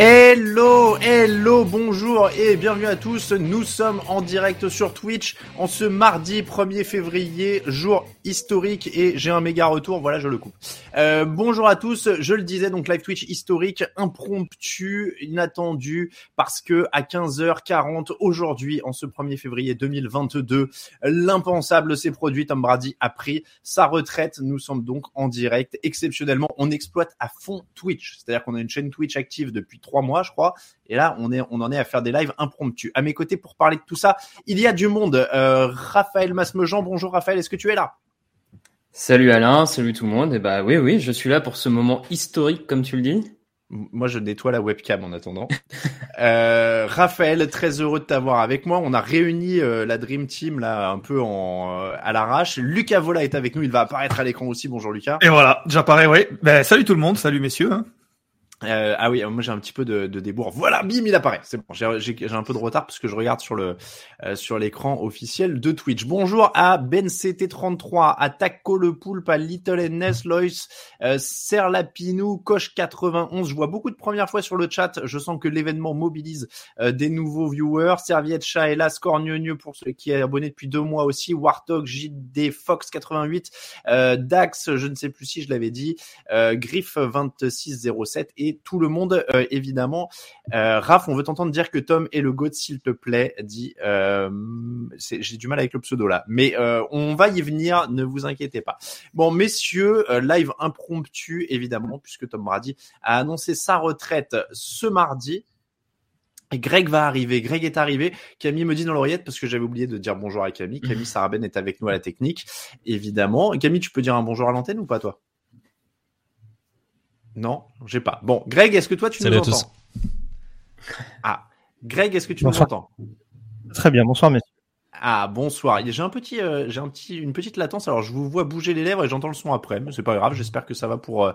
Hello, hello, bonjour et bienvenue à tous. Nous sommes en direct sur Twitch en ce mardi 1er février, jour historique et j'ai un méga retour, voilà je le coupe. Euh, bonjour à tous, je le disais donc live Twitch historique, impromptu, inattendu parce que à 15h40 aujourd'hui en ce 1er février 2022, l'impensable s'est produit, Tom Brady a pris sa retraite. Nous sommes donc en direct, exceptionnellement, on exploite à fond Twitch, c'est-à-dire qu'on a une chaîne Twitch active depuis trois mois, je crois. Et là, on est, on en est à faire des lives impromptus. À mes côtés, pour parler de tout ça, il y a du monde. Euh, Raphaël Masmejean, bonjour Raphaël, est-ce que tu es là? Salut Alain, salut tout le monde. Et bah oui, oui, je suis là pour ce moment historique, comme tu le dis. Moi, je nettoie la webcam en attendant. euh, Raphaël, très heureux de t'avoir avec moi. On a réuni euh, la Dream Team là un peu en euh, à l'arrache. Lucas Vola est avec nous. Il va apparaître à l'écran aussi. Bonjour Lucas. Et voilà, j'apparais, oui. Ben, salut tout le monde, salut messieurs. hein. Euh, ah oui, moi j'ai un petit peu de, de débours. Voilà, bim, il apparaît. C'est bon. J'ai un peu de retard parce que je regarde sur le euh, sur l'écran officiel de Twitch. Bonjour à BenCT33, à Taco le Poulpe, à Little Ness, Lois, euh, Coche 91. Je vois beaucoup de premières fois sur le chat. Je sens que l'événement mobilise euh, des nouveaux viewers. Serviette Chat, hélas, Cornieux pour ceux qui est abonné depuis deux mois aussi. Warthog, JD Fox 88, euh, Dax, je ne sais plus si je l'avais dit, euh, Griff 2607 et tout le monde euh, évidemment. Euh, Raph, on veut t'entendre dire que Tom est le GOAT s'il te plaît, dit. Euh, J'ai du mal avec le pseudo là, mais on va y venir, ne vous inquiétez pas. Bon, messieurs, live impromptu évidemment puisque Tom Brady a annoncé sa retraite ce mardi. Greg va arriver, Greg est arrivé. Camille me dit dans l'oreillette parce que j'avais oublié de dire bonjour à Camille. Camille Saraben est avec nous à la technique, évidemment. Camille, tu peux dire un bonjour à l'antenne ou pas toi? Non, j'ai pas. Bon, Greg, est-ce que toi tu Salut nous à tous. entends? Ah, Greg, est-ce que tu Bonsoir. nous entends? Très bien, bonsoir messieurs. Ah, bonsoir. J'ai un petit, euh, j'ai un petit, une petite latence. Alors, je vous vois bouger les lèvres et j'entends le son après, mais c'est pas grave. J'espère que ça va pour, euh,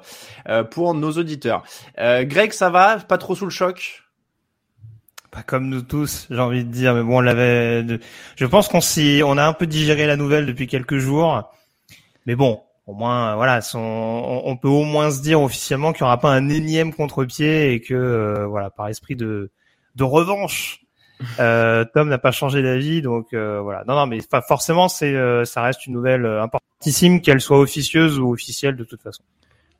euh, pour nos auditeurs. Euh, Greg, ça va? Pas trop sous le choc? Pas comme nous tous, j'ai envie de dire, mais bon, on l'avait. Je pense qu'on s'y, on a un peu digéré la nouvelle depuis quelques jours, mais bon, au moins, euh, voilà, son- on, on peut au moins se dire officiellement qu'il n'y aura pas un énième contre-pied et que, euh, voilà, par esprit de, de revanche, euh, Tom n'a pas changé d'avis, donc euh, voilà. Non, non, mais pas forcément, c'est, euh, ça reste une nouvelle euh, importantissime, qu'elle soit officieuse ou officielle de toute façon.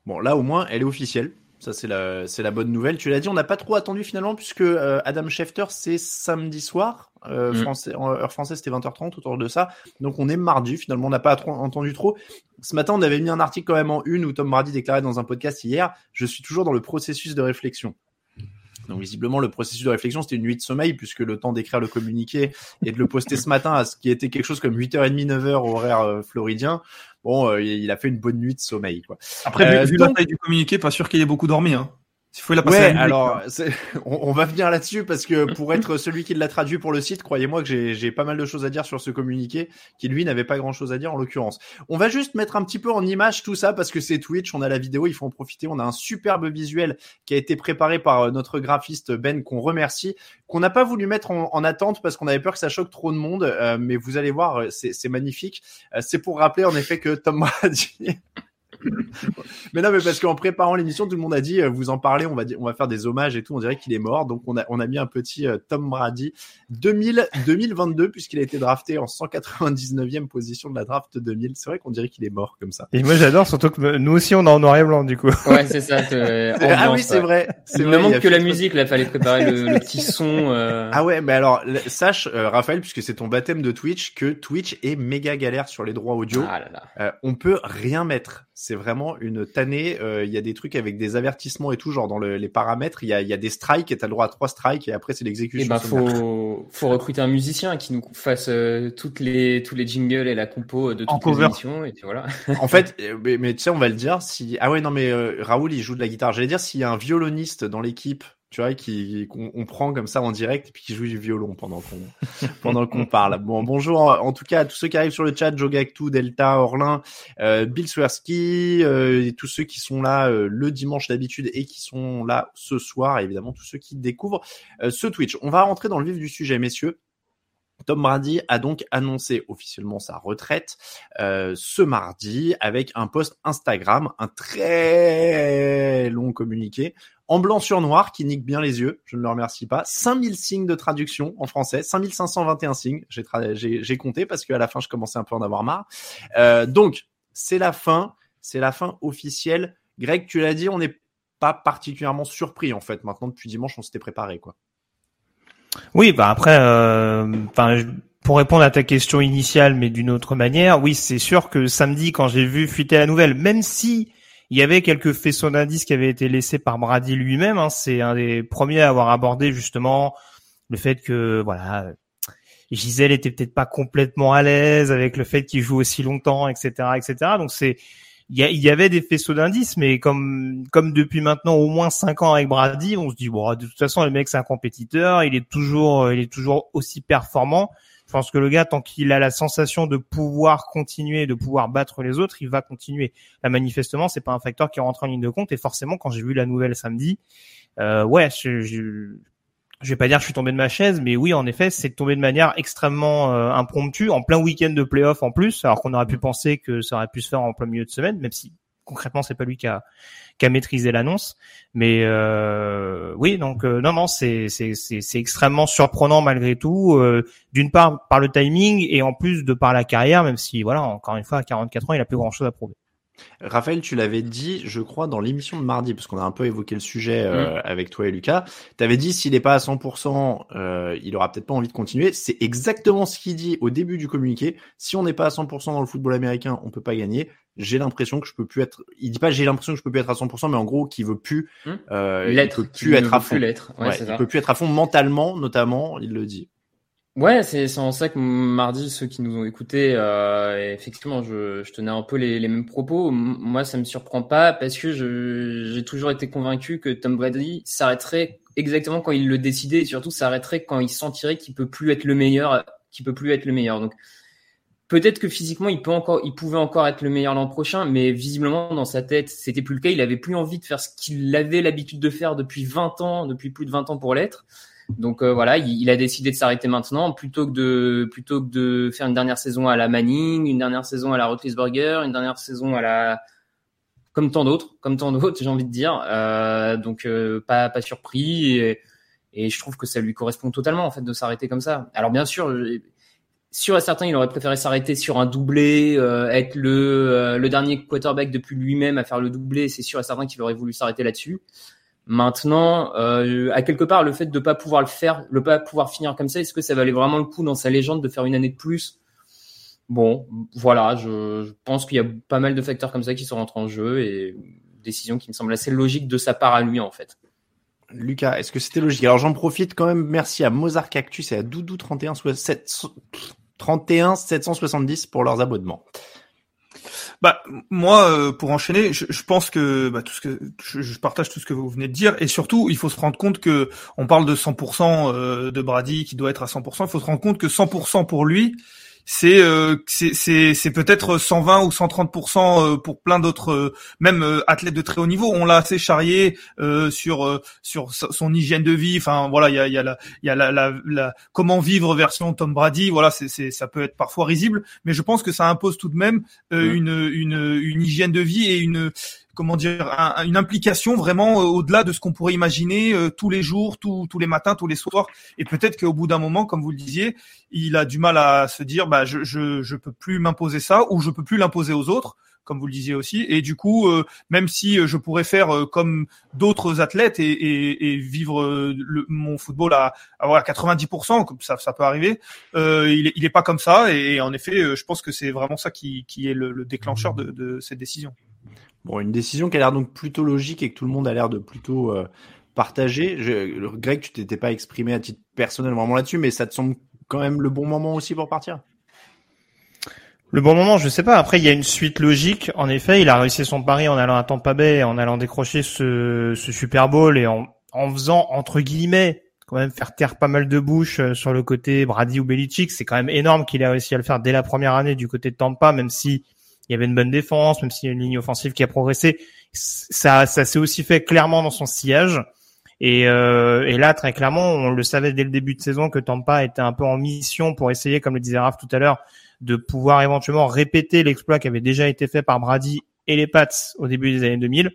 Bon, là, au moins, elle est officielle. Ça, c'est la, c'est la bonne nouvelle. Tu l'as dit, on n'a pas trop attendu finalement, puisque euh, Adam Schefter, c'est samedi soir. Euh, Mm. français, en heure française, c'était 20h30 autour de ça. Donc, on est mardi. Finalement, on n'a pas trop entendu trop. Ce matin, on avait mis un article quand même en une où Tom Brady déclarait dans un podcast hier Je suis toujours dans le processus de réflexion. Donc visiblement le processus de réflexion c'était une nuit de sommeil puisque le temps d'écrire le communiqué et de le poster ce matin à ce qui était quelque chose comme 8h30 9h horaire euh, floridien. Bon, euh, il a fait une bonne nuit de sommeil. Quoi. Après, Euh, vu, vu donc- la taille du communiqué, pas sûr qu'il ait beaucoup dormi. Hein. Faut la passer à Ouais, la alors on, on va venir là-dessus parce que pour être celui qui l'a traduit pour le site, croyez-moi que j'ai j'ai pas mal de choses à dire sur ce communiqué qui lui n'avait pas grand-chose à dire en l'occurrence. On va juste mettre un petit peu en image tout ça parce que c'est Twitch, on a la vidéo, il faut en profiter. On a un superbe visuel qui a été préparé par euh, notre graphiste Ben qu'on remercie, qu'on n'a pas voulu mettre en, en attente parce qu'on avait peur que ça choque trop de monde, euh, mais vous allez voir, euh, c'est c'est magnifique. Euh, c'est pour rappeler en effet que Tom Brady mais non, mais parce qu'en préparant l'émission, tout le monde a dit, euh, vous en parlez, on va dire, on va faire des hommages et tout, on dirait qu'il est mort. Donc on a, on a mis un petit euh, Tom Brady 2000, 2022 puisqu'il a été drafté en 199e position de la draft 2000. C'est vrai qu'on dirait qu'il est mort comme ça. Et moi j'adore, surtout que nous aussi on est en noir et blanc du coup. Ouais, c'est ça. ah oui, c'est ouais. vrai. C'est Il vrai, me il y manque que la musique, là, fallait préparer le, le petit son. euh. Ah ouais, mais alors sache, euh, Raphaël, puisque c'est ton baptême de Twitch, que Twitch est méga galère sur les droits audio. Ah là là. Euh, on peut rien mettre. C'est vraiment une tannée. Euh, Il y a des trucs avec des avertissements et tout, genre dans le- les paramètres, il y a, il y a des strikes et t'as le droit à trois strikes et après c'est Et l'exécution. ben faut faut recruter un musicien qui nous fasse euh, toutes les tous les jingles et la compo de En toutes les cover. émissions et puis voilà. En fait, euh, mais, mais tu sais, on va le dire. Si ah ouais non mais euh, Raoul il joue de la guitare. J'allais dire s'il y a un violoniste dans l'équipe, tu vois, qui qu'on on prend comme ça en direct et puis qui joue du violon pendant qu'on pendant qu'on parle. Bon bonjour en tout cas à tous ceux qui arrivent sur le chat, Jogactu, Delta, Orlin, euh, Bill Swersky, euh, et tous ceux qui sont là euh, le dimanche d'habitude et qui sont là ce soir, et évidemment tous ceux qui découvrent ce Twitch. On va rentrer dans le vif du sujet, messieurs. Tom Brady a donc annoncé officiellement sa retraite euh, ce mardi avec un post Instagram, un très long communiqué en blanc sur noir qui nique bien les yeux, je ne le remercie pas. 5000 signes de traduction en français, 5521 signes, j'ai j'ai j'ai compté parce qu'à la fin je commençais un peu à en avoir marre. Euh, donc c'est la fin, c'est la fin officielle. Greg, tu l'as dit, on n'est pas particulièrement surpris en fait. Maintenant depuis dimanche, on s'était préparé quoi. Oui, bah après, euh, enfin, pour répondre à ta question initiale, mais d'une autre manière, oui, c'est sûr que samedi, quand j'ai vu fuiter la nouvelle, même si il y avait quelques faisceaux d'indices qui avaient été laissés par Brady lui-même, hein, c'est un des premiers à avoir abordé justement le fait que, voilà, Gisèle était peut-être pas complètement à l'aise avec le fait qu'il joue aussi longtemps, etc., etc. Donc c'est il y, y avait des faisceaux d'indices, mais comme comme depuis maintenant au moins cinq ans avec Brady, on se dit bon, de toute façon le mec c'est un compétiteur, il est toujours il est toujours aussi performant. Je pense que le gars tant qu'il a la sensation de pouvoir continuer, de pouvoir battre les autres, il va continuer. Là manifestement c'est pas un facteur qui rentre en ligne de compte et forcément quand j'ai vu la nouvelle samedi, euh, ouais, je, je je vais pas dire que je suis tombé de ma chaise, mais oui, en effet, c'est tombé de manière extrêmement euh, impromptue, en plein week-end de playoff en plus, alors qu'on aurait pu penser que ça aurait pu se faire en plein milieu de semaine, même si concrètement c'est pas lui qui a, qui a maîtrisé l'annonce. Mais euh, oui, donc euh, non, non, c'est extrêmement surprenant malgré tout. euh, D'une part par le timing et en plus de par la carrière, même si voilà, encore une fois à 44 ans, il a plus grand chose à prouver. Raphaël, tu l'avais dit, je crois, dans l'émission de mardi, parce qu'on a un peu évoqué le sujet euh, avec toi et Lucas. Tu avais dit s'il n'est pas à 100%, euh, il aura peut-être pas envie de continuer. C'est exactement ce qu'il dit au début du communiqué. Si on n'est pas à 100% dans le football américain, on peut pas gagner. J'ai l'impression que je peux plus être. Il dit pas j'ai l'impression que je peux plus être à 100%, mais en gros qu'il veut plus. Hmm. Euh, il peut plus être à veut plus fond. l'être. Ouais, Ouais, il ça. peut plus être à fond mentalement, notamment. Il le dit. Ouais, c'est en ça que mardi, ceux qui nous ont écoutés, euh, effectivement, je, tenais un peu les, les mêmes propos. Moi, ça me surprend pas parce que j'ai toujours été convaincu que Tom Brady s'arrêterait exactement quand il le décidait et surtout s'arrêterait quand il sentirait qu'il peut plus être le meilleur, qu'il peut plus être le meilleur. Donc peut-être que physiquement, il peut encore, il pouvait encore être le meilleur l'an prochain, mais visiblement dans sa tête, c'était plus le cas. Il avait plus envie de faire ce qu'il avait l'habitude de faire depuis 20 ans, depuis plus de 20 ans pour l'être. Donc euh, voilà, il, a décidé de s'arrêter maintenant plutôt que de faire une dernière saison à la Manning, une dernière saison à la Roethlisberger, une dernière saison à la comme tant d'autres, comme tant d'autres, j'ai envie de dire. Euh, donc euh, pas pas surpris et, et je trouve que ça lui correspond totalement en fait de s'arrêter comme ça. Alors bien sûr, sûr et certain, il aurait préféré s'arrêter sur un doublé, être le le dernier quarterback depuis lui-même à faire le doublé. C'est sûr et certain qu'il aurait voulu s'arrêter là-dessus. Maintenant, euh, à quelque part, le fait de pas pouvoir le faire, le pas pouvoir finir comme ça, est-ce que ça valait vraiment le coup dans sa légende de faire une année de plus? Bon, voilà, je, pense qu'il y a pas mal de facteurs comme ça qui sont rentrés en jeu et décision qui me semble assez logique de sa part à lui en fait. Lucas, est-ce que c'était logique? Alors j'en profite quand même. Merci à Mozart Cactus et à Doudou 31 7, 31 770 pour leurs abonnements. Bah moi, euh, pour enchaîner, je, pense que bah, que je, je partage tout ce que vous venez de dire, et surtout, il faut se rendre compte que on parle de 100% euh, de Brady qui doit être à 100%. Il faut se rendre compte que 100% pour lui, c'est euh, c'est c'est peut-être 120 ou 130 euh, pour plein d'autres euh, même euh, athlètes de très haut niveau. On l'a assez charrié euh, sur sur son hygiène de vie. Enfin voilà il y a il y a la il y a la, la, la, comment vivre version Tom Brady. Voilà c'est c'est ça peut être parfois risible mais je pense que ça impose tout de même mmh. une une une hygiène de vie et une comment dire, une implication vraiment euh, au-delà de ce qu'on pourrait imaginer euh, tous les jours, tous, les matins, tous les soirs. Et peut-être qu'au bout d'un moment, comme vous le disiez, il a du mal à se dire, bah, je je, je peux plus m'imposer ça ou je peux plus l'imposer aux autres comme vous le disiez aussi. Et du coup, euh, même si je pourrais faire comme d'autres athlètes et, vivre le, mon football à, à 90%, comme ça, ça peut arriver, il, il est pas comme ça. Et, en effet, je pense que c'est vraiment ça qui, qui est le, le déclencheur de cette décision. Bon, une décision qui a l'air donc plutôt logique et que tout le monde a l'air de plutôt euh, partager. Je, Greg, tu t'étais pas exprimé à titre personnel vraiment là-dessus, mais ça te semble quand même le bon moment aussi pour partir? Le bon moment, je sais pas. Après, il y a une suite logique. En effet, il a réussi son pari en allant à Tampa Bay, en allant décrocher ce, Super Bowl et en, faisant entre guillemets quand même faire taire pas mal de bouches euh, sur le côté Brady ou Belichick. C'est quand même énorme qu'il ait réussi à le faire dès la première année du côté de Tampa, même si il y avait une bonne défense, même s'il y a une ligne offensive qui a progressé. Ça, ça s'est aussi fait clairement dans son sillage. Et, euh, et, là, très clairement, on le savait dès le début de saison que Tampa était un peu en mission pour essayer, comme le disait Raph tout à l'heure, de pouvoir éventuellement répéter l'exploit qui avait déjà été fait par Brady et les Pats au début des années 2000.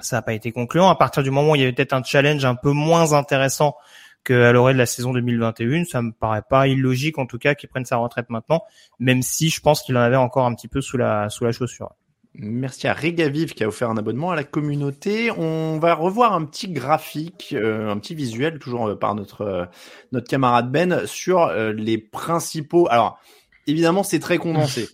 Ça n'a pas été concluant. À partir du moment où il y avait peut-être un challenge un peu moins intéressant qu'à l'orée de la saison 2021. Ça me paraît pas illogique, en tout cas, qu'il prenne sa retraite maintenant, même si je pense qu'il en avait encore un petit peu sous la, sous la chaussure. Merci à Regaviv qui a offert un abonnement à la communauté. On va revoir un petit graphique, euh, un petit visuel, toujours euh, par notre, euh, notre camarade Ben, sur les principaux. Alors, évidemment, c'est très condensé.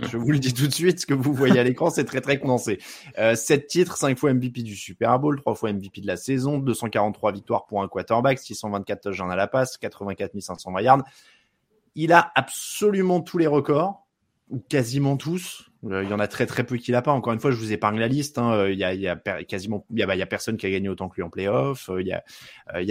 Je vous le dis tout de suite, ce que vous voyez à l'écran, c'est très très condensé. Euh, 7 titres, 5 fois MVP du Super Bowl, 3 fois MVP de la saison, 243 victoires pour un quarterback, 624 touchdowns à la passe, 84 500 yards. Il a absolument tous les records, ou quasiment tous. Euh, il y en a très très peu qui l'a pas. Encore une fois, je vous épargne la liste. Hein. Euh, il, y a, quasiment, il y bah, personne qui a gagné autant que lui en playoff. Euh, il y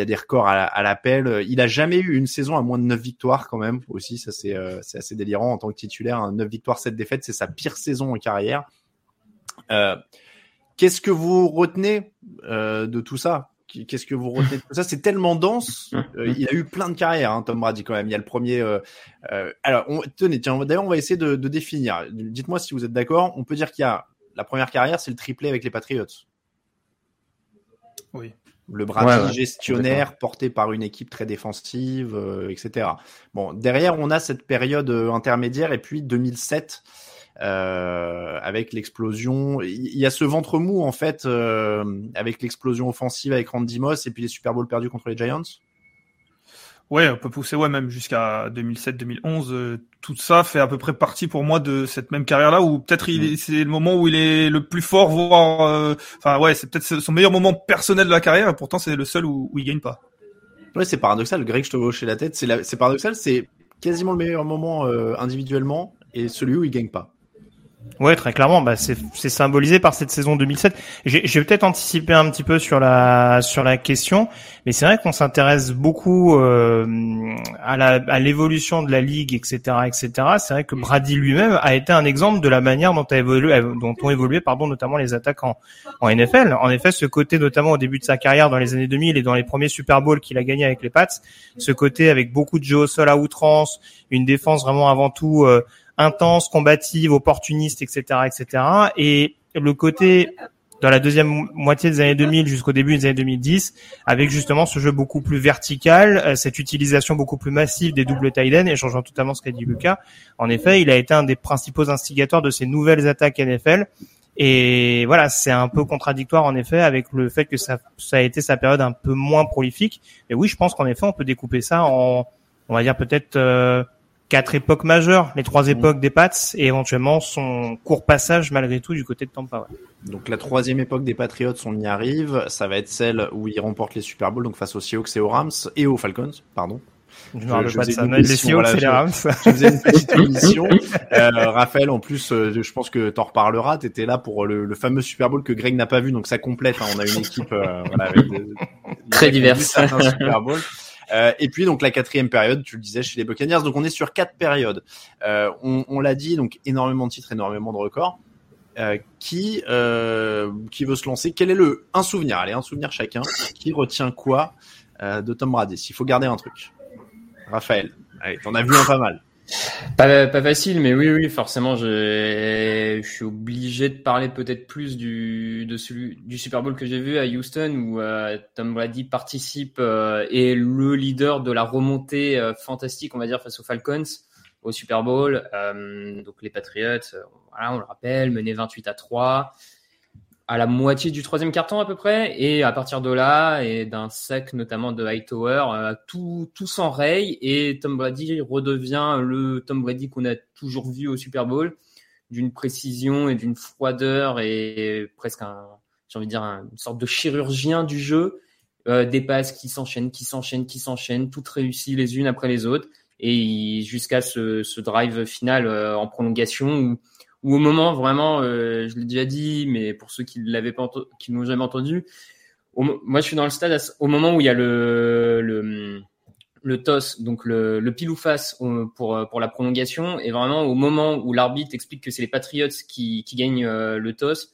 a, des records à, l'appel. Il a jamais eu une saison à moins de 9 victoires quand même. Aussi, ça c'est, assez délirant en tant que titulaire. Hein. 9 victoires, 7 défaites, c'est sa pire saison en carrière. Qu'est-ce que vous retenez de tout ça? Qu'est-ce que vous retenez de tout ça? C'est tellement dense. Euh, il a eu plein de carrières, hein, Tom Brady quand même. Il y a le premier. Euh, euh, alors, on, tenez, tiens, d'ailleurs, on va essayer de, de définir. Dites-moi si vous êtes d'accord. On peut dire qu'il y a la première carrière, c'est le triplé avec les Patriots. Oui. Le Brady gestionnaire porté par une équipe très défensive, etc. Bon, derrière, on a cette période intermédiaire et puis 2007 euh, avec l'explosion. Il y a ce ventre mou en fait euh, avec l'explosion offensive avec Randy Moss et puis les Super Bowls perdus contre les Giants. Ouais, on peut pousser ouais même jusqu'à 2007-2011. Euh, tout ça fait à peu près partie pour moi de cette même carrière-là où peut-être il mm. c'est le moment où il est le plus fort, voire enfin ouais c'est peut-être son meilleur moment personnel de la carrière et pourtant c'est le seul où, où il gagne pas. Ouais, c'est paradoxal. Greg, je te vois hocher la tête. C'est c'est paradoxal. C'est quasiment le meilleur moment individuellement et celui où il gagne pas. Ouais, très clairement, bah c'est symbolisé par cette saison 2007. J'ai peut-être anticipé un petit peu sur la sur la question, mais c'est vrai qu'on s'intéresse beaucoup euh, à l'évolution de la ligue, etc., etc. C'est vrai que Brady lui-même a été un exemple de la manière dont a évolué, dont ont évolué, pardon, notamment les attaques en, en NFL. En effet, ce côté, notamment au début de sa carrière dans les années 2000 et dans les premiers Super Bowls qu'il a gagné avec les Pats, ce côté avec beaucoup de jeux au sol à outrance, une défense vraiment avant tout. Euh, intense, combative, opportuniste, etc., etc. Et le côté dans la deuxième moitié des années 2000 jusqu'au début des années 2010, avec justement ce jeu beaucoup plus vertical, euh, cette utilisation beaucoup plus massive des doubles tight et changeant totalement ce qu'a dit Lucas. En effet, il a été un des principaux instigateurs de ces nouvelles attaques NFL. Et voilà, c'est un peu contradictoire en effet avec le fait que ça, ça a été sa période un peu moins prolifique. Et oui, je pense qu'en effet, on peut découper ça en, on va dire peut-être euh, quatre époques majeures, les trois mm. époques des Pats et éventuellement son court passage malgré tout du côté de Tampa. Donc la troisième époque des Patriots, on y arrive. Ça va être celle où ils remportent les Super Bowls donc face aux Seahawks et aux Rams et aux Falcons, pardon. Je me rappelle pas de ça. les Seahawks, c'est les Rams. Je faisais une petite émission. Euh, Raphaël, en plus, euh, je pense que t'en reparleras. T'étais là pour le, le, fameux Super Bowl que Greg n'a pas vu, donc ça complète. Hein. On a une équipe euh, voilà, avec des, très diverse. Super Bowl. Euh, et puis donc la quatrième période, tu le disais chez les Buccaneers. Donc on est sur quatre périodes. Euh, on, on l'a dit, donc énormément de titres, énormément de records. Euh, qui euh, qui veut se lancer? Quel est le un souvenir? Allez, un souvenir chacun. Qui retient quoi euh, de Tom Brady? S'il faut garder un truc. Raphaël, allez, t'en as vu un pas mal. Pas, facile, mais oui, oui, forcément, je, suis obligé de parler peut-être plus du, du Super Bowl que j'ai vu à Houston où euh, Tom Brady participe euh, et est le leader de la remontée euh, fantastique, on va dire, face aux Falcons au Super Bowl. Donc les Patriots, voilà, on le rappelle, mené 28 à 3 à la moitié du troisième carton à peu près, et à partir de là, et d'un sac notamment de Hightower, euh, tout, tout s'enraye, et Tom Brady redevient le Tom Brady qu'on a toujours vu au Super Bowl, d'une précision et d'une froideur, et presque un, j'ai envie de dire, une sorte de chirurgien du jeu, euh, des passes qui s'enchaînent, qui s'enchaînent, qui s'enchaînent, toutes réussies les unes après les autres, et jusqu'à ce, ce drive final euh, en prolongation où ou au moment vraiment, euh, je l'ai déjà dit, mais pour ceux qui l'avaient pas, qui n'ont jamais entendu, moi je suis dans le stade au moment où il y a le le, le toss, donc le, le pile ou face pour pour la prolongation, et vraiment au moment où l'arbitre explique que c'est les Patriots qui qui gagnent euh, le toss,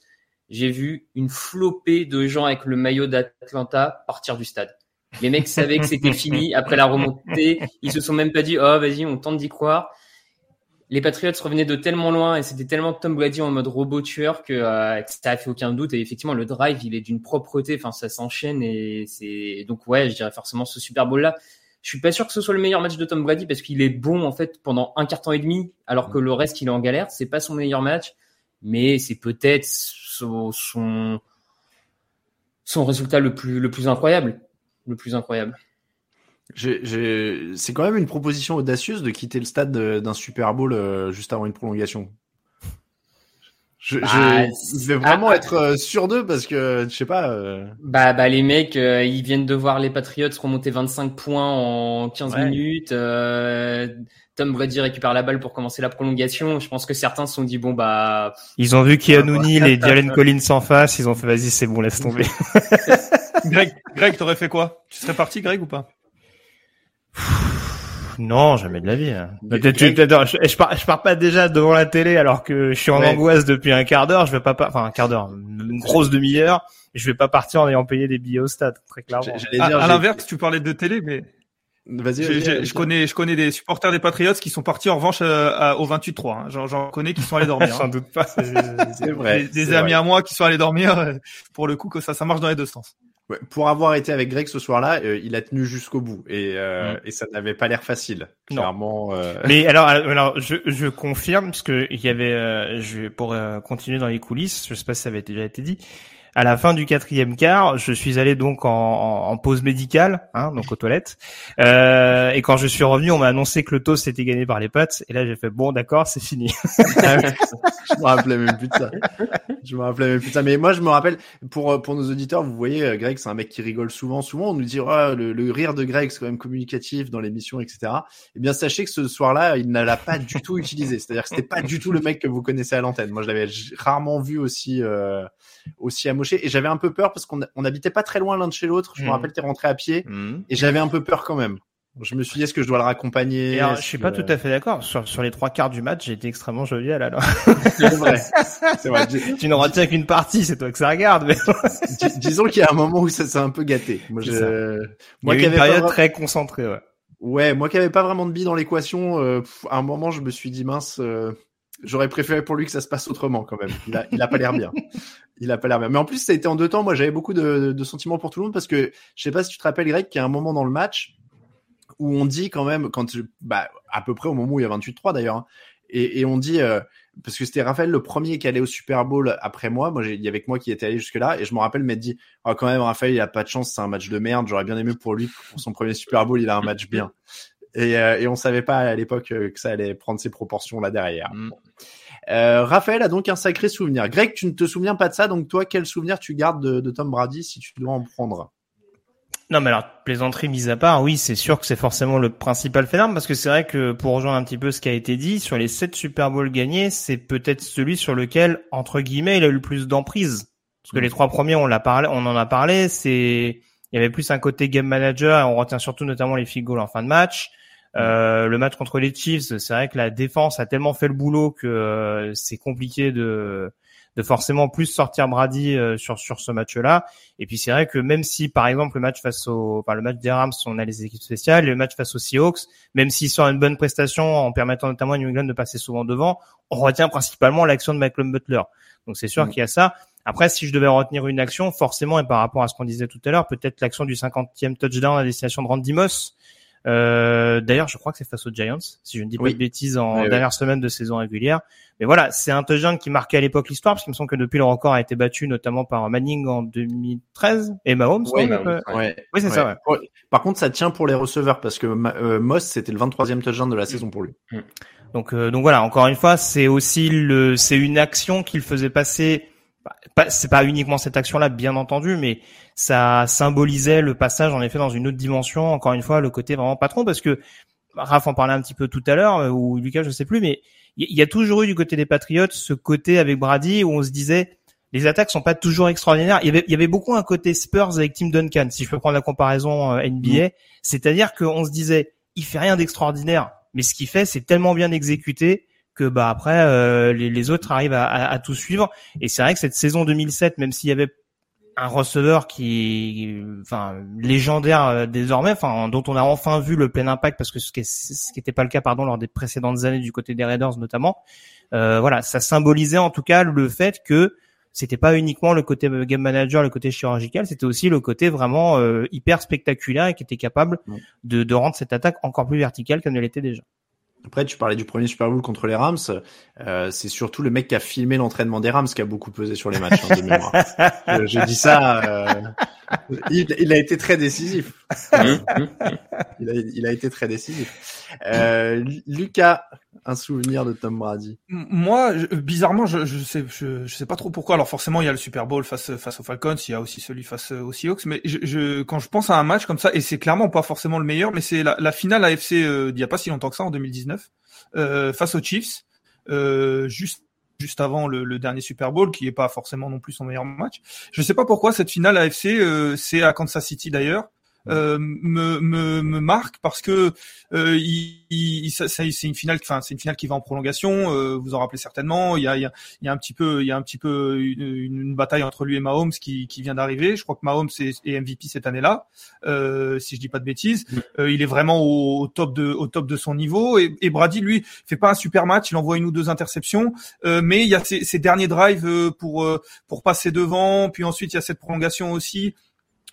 j'ai vu une flopée de gens avec le maillot d'Atlanta partir du stade. Les mecs savaient que c'était fini après la remontée. Ils se sont même pas dit, oh, vas-y, on tente d'y croire les Patriots revenaient de tellement loin et c'était tellement Tom Brady en mode robot tueur que, euh, ça a fait aucun doute. Et effectivement, le drive, il est d'une propreté. Enfin, ça s'enchaîne et c'est donc ouais, je dirais forcément ce Super Bowl là. Je suis pas sûr que ce soit le meilleur match de Tom Brady parce qu'il est bon en fait pendant un quart temps et demi, alors que le reste il est en galère. C'est pas son meilleur match, mais c'est peut-être son, son résultat le plus incroyable, le plus incroyable. C'est quand même une proposition audacieuse de quitter le stade d'un Super Bowl euh, juste avant une prolongation. Je, bah, je, vais vraiment ah, être euh, sûr d'eux parce que je sais pas. Euh... Bah, bah les mecs, euh, ils viennent de voir les Patriots remonter 25 points en 15 minutes. Tom Brady récupère la balle pour commencer la prolongation. Je pense que certains se sont dit bon bah. Ils ont vu Keanu Neal et Jalen Collins en face. Ils ont fait vas-y c'est bon laisse tomber. Greg, Greg, t'aurais fait quoi? Tu serais parti Greg ou pas? Non, jamais de la vie. Hein. Peut-être, je, je, pars, je pars pas déjà devant la télé alors que je suis en angoisse depuis un quart d'heure. Je vais pas, enfin un quart d'heure, une grosse demi-heure. Je vais pas partir en ayant payé des billets au stade, très clairement. à, l'inverse, tu parlais de télé, mais Vas-y, je, connais, je connais des supporters des Patriots qui sont partis en revanche euh, au 28-3. Hein. J'en connais qui sont allés dormir. J'en doute pas. C'est vrai. Des, des amis à moi qui sont allés dormir. Euh, pour le coup, que ça, ça marche dans les deux sens. Ouais, pour avoir été avec Greg ce soir-là, euh, il a tenu jusqu'au bout et, euh, mm. et ça n'avait pas l'air facile. Clairement. Euh... Mais alors, alors je, je confirme parce que il y avait, euh, je pour continuer dans les coulisses, je sais pas si ça avait déjà été dit, à la fin du quatrième quart, je suis allé donc en, en, pause médicale, hein, donc aux toilettes. Euh, et quand je suis revenu, on m'a annoncé que le toast était gagné par les pattes. Et là, j'ai fait bon, d'accord, c'est fini. je me rappelais même plus de ça. Je me rappelais même plus de ça. Mais moi, je me rappelle pour pour nos auditeurs, vous voyez, euh, Greg, c'est un mec qui rigole souvent. Souvent, on nous dit oh, le, le, rire de Greg, c'est quand même communicatif dans l'émission, etc. Eh bien, sachez que ce soir-là, il ne l'a pas du tout utilisé. C'est-à-dire que c'était pas du tout le mec que vous connaissez à l'antenne. Moi, je l'avais rarement vu aussi euh, aussi amoché. Et j'avais un peu peur parce qu'on on habitait pas très loin l'un de chez l'autre. Je me mmh. rappelle, t'es rentré à pied mmh. et j'avais un peu peur quand même. Je me suis dit, est-ce que je dois le raccompagner? Alors, Je suis pas tout à fait d'accord. Sur, sur les trois quarts du match, j'ai été extrêmement jovial alors. C'est vrai. C'est vrai. tu n'en retiens qu'une partie, c'est toi que ça regarde. Mais... disons qu'il y a un moment où ça s'est un peu gâté. Moi, je... moi, Il y a eu une période très concentrée. Ouais. Ouais, moi qui avais pas vraiment de billes dans l'équation, euh, à un moment, je me suis dit mince. Euh, J'aurais préféré pour lui que ça se passe autrement quand même. Il a, pas l'air bien. Il a pas l'air bien. Mais en plus, ça a été en deux temps. Moi, j'avais beaucoup de, sentiments pour tout le monde parce que je sais pas si tu te rappelles, Greg, qu'il y a un moment dans le match où on dit quand même, quand bah, à peu près au moment où il y a 28-3 d'ailleurs, hein, et, on dit euh, parce que c'était Raphaël le premier qui allait au Super Bowl après moi. Moi, il y avait moi qui était allé jusque là, et je me rappelle m'être dit, oh, quand même, Raphaël, il a pas de chance, c'est un match de merde. J'aurais bien aimé pour lui, pour son premier Super Bowl, il a un match bien. Et, euh, et on savait pas à l'époque euh, que ça allait prendre ces proportions là derrière. Mm. Euh, Raphaël a donc un sacré souvenir. Greg, tu ne te souviens pas de ça, donc toi, quel souvenir tu gardes de, de Tom Brady si tu dois en prendre? Non, mais alors, plaisanterie mise à part, oui, c'est sûr que c'est forcément le principal phénomène, parce que c'est vrai que pour rejoindre un petit peu ce qui a été dit, sur les sept Super Bowls gagnés, c'est peut-être celui sur lequel, entre guillemets, il a eu le plus d'emprise. Parce que les trois premiers, on l'a parlé, on en a parlé, c'est, il y avait plus un côté game manager, et on retient surtout notamment les field goals en fin de match. Euh, le match contre les Chiefs, c'est vrai que la défense a tellement fait le boulot que euh, c'est compliqué de de forcément plus sortir Brady euh, sur sur ce match-là. Et puis c'est vrai que même si par exemple le match face au enfin, le match des Rams, on a les équipes spéciales, le match face aux Seahawks, même s'ils sort une bonne prestation en permettant notamment à New England de passer souvent devant, on retient principalement l'action de Malcolm Butler. Donc c'est sûr mm. qu'il y a ça. Après, si je devais retenir une action, forcément, et par rapport à ce qu'on disait tout à l'heure, peut-être l'action du 50e touchdown à destination de Randy Moss, euh, D'ailleurs, je crois que c'est face aux Giants, si je ne dis pas de bêtises, en dernière semaine de saison régulière. Mais voilà, c'est un touchdown qui marquait à l'époque l'histoire, parce qu'il me semble que depuis le record a été battu notamment par Manning en 2013 et Mahomes. Oui, oui c'est ça. Par contre, ça tient pour les receveurs, parce que euh, Moss, c'était le 23e touchdown de la saison pour lui. Mm. Donc, euh, donc voilà, encore une fois, c'est aussi le, c'est une action qu'il faisait passer c'est pas uniquement cette action-là, bien entendu, mais ça symbolisait le passage, en effet, dans une autre dimension. Encore une fois, le côté vraiment patron, parce que Raph en parlait un petit peu tout à l'heure, euh, ou Lucas, je sais plus, mais il y, a toujours eu du côté des Patriotes ce côté avec Brady où on se disait les attaques sont pas toujours extraordinaires. Il y avait, il y avait beaucoup un côté Spurs avec Tim Duncan, si je peux prendre la comparaison euh, NBA. Mm. C'est-à-dire qu'on se disait, il fait rien d'extraordinaire, mais ce qu'il fait, c'est tellement bien exécuté que bah après euh, les, les, autres arrivent à, à, tout suivre. Et c'est vrai que cette saison 2007, même s'il y avait un receveur qui, enfin, légendaire euh, désormais, enfin, dont on a enfin vu le plein impact parce que ce qui n'était pas le cas, pardon, lors des précédentes années du côté des Raiders notamment. Euh, voilà, ça symbolisait en tout cas le fait que c'était pas uniquement le côté game manager, le côté chirurgical, c'était aussi le côté vraiment euh, hyper spectaculaire et qui était capable de, de rendre cette attaque encore plus verticale qu'elle ne l'était déjà. Après, tu parlais du premier Super Bowl contre les Rams. Euh, c'est surtout le mec qui a filmé l'entraînement des Rams qui a beaucoup pesé sur les matchs. Hein, de mémoire. J'ai dit ça. Euh, il, a été très décisif. il, a, il, a, été très décisif. Euh, Lucas, un souvenir de Tom Brady Moi, bizarrement, je, je sais, je, je, sais pas trop pourquoi. Alors forcément, il y a le Super Bowl face face aux Falcons, il y a aussi celui face aux Seahawks. Mais je, quand je pense à un match comme ça, et c'est clairement pas forcément le meilleur, mais c'est la, la, finale AFC euh, il y a pas si longtemps que ça, en 2019, euh, face aux Chiefs, euh, juste juste avant le, le, dernier Super Bowl, qui est pas forcément non plus son meilleur match. Je sais pas pourquoi cette finale AFC, euh, c'est à Kansas City d'ailleurs. Euh, me, me, me, marque parce que euh, il, il, ça, c'est une finale, enfin c'est une finale qui va en prolongation. Euh, vous en rappelez certainement. Il y a, il y a, il y a un petit peu, il y a un petit peu une, une bataille entre lui et Mahomes qui, qui vient d'arriver. Je crois que Mahomes est, est MVP cette année-là, euh, si je dis pas de bêtises. Mm. Euh, il est vraiment au, top de, au top de son niveau. Et, et, Brady lui fait pas un super match. Il envoie une ou deux interceptions, euh, mais il y a ces, ces derniers drives pour pour passer devant. Puis ensuite il y a cette prolongation aussi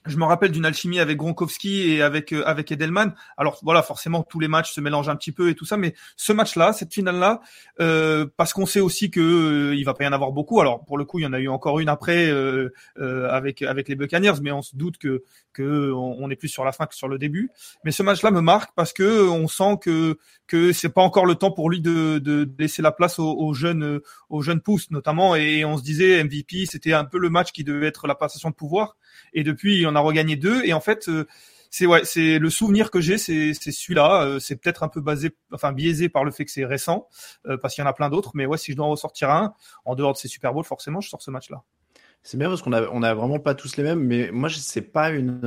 je me rappelle d'une alchimie avec Gronkowski et avec euh, avec Edelman. Alors voilà, forcément tous les matchs se mélangent un petit peu et tout ça, mais ce match-là, cette finale-là, euh, parce qu'on sait aussi que euh, il va pas y en avoir beaucoup. Alors pour le coup, il y en a eu encore une après euh, avec avec les Buccaneers, mais on se doute que que on, est plus sur la fin que sur le début. Mais ce match-là me marque parce que on sent que que c'est pas encore le temps pour lui de, de laisser la place aux, aux jeunes aux jeunes pousses notamment. Et on se disait MVP, c'était un peu le match qui devait être la passation de pouvoir. Et depuis, on a regagné deux. Et en fait, euh, c'est ouais, c'est le souvenir que j'ai, c'est c'est celui-là. Euh, c'est peut-être un peu basé, enfin biaisé par le fait que c'est récent, euh, parce qu'il y en a plein d'autres. Mais ouais, si je dois en ressortir un, en dehors de ces Super Bowl, forcément, je sors ce match-là. C'est bien parce qu'on a on a vraiment pas tous les mêmes, mais moi c'est pas une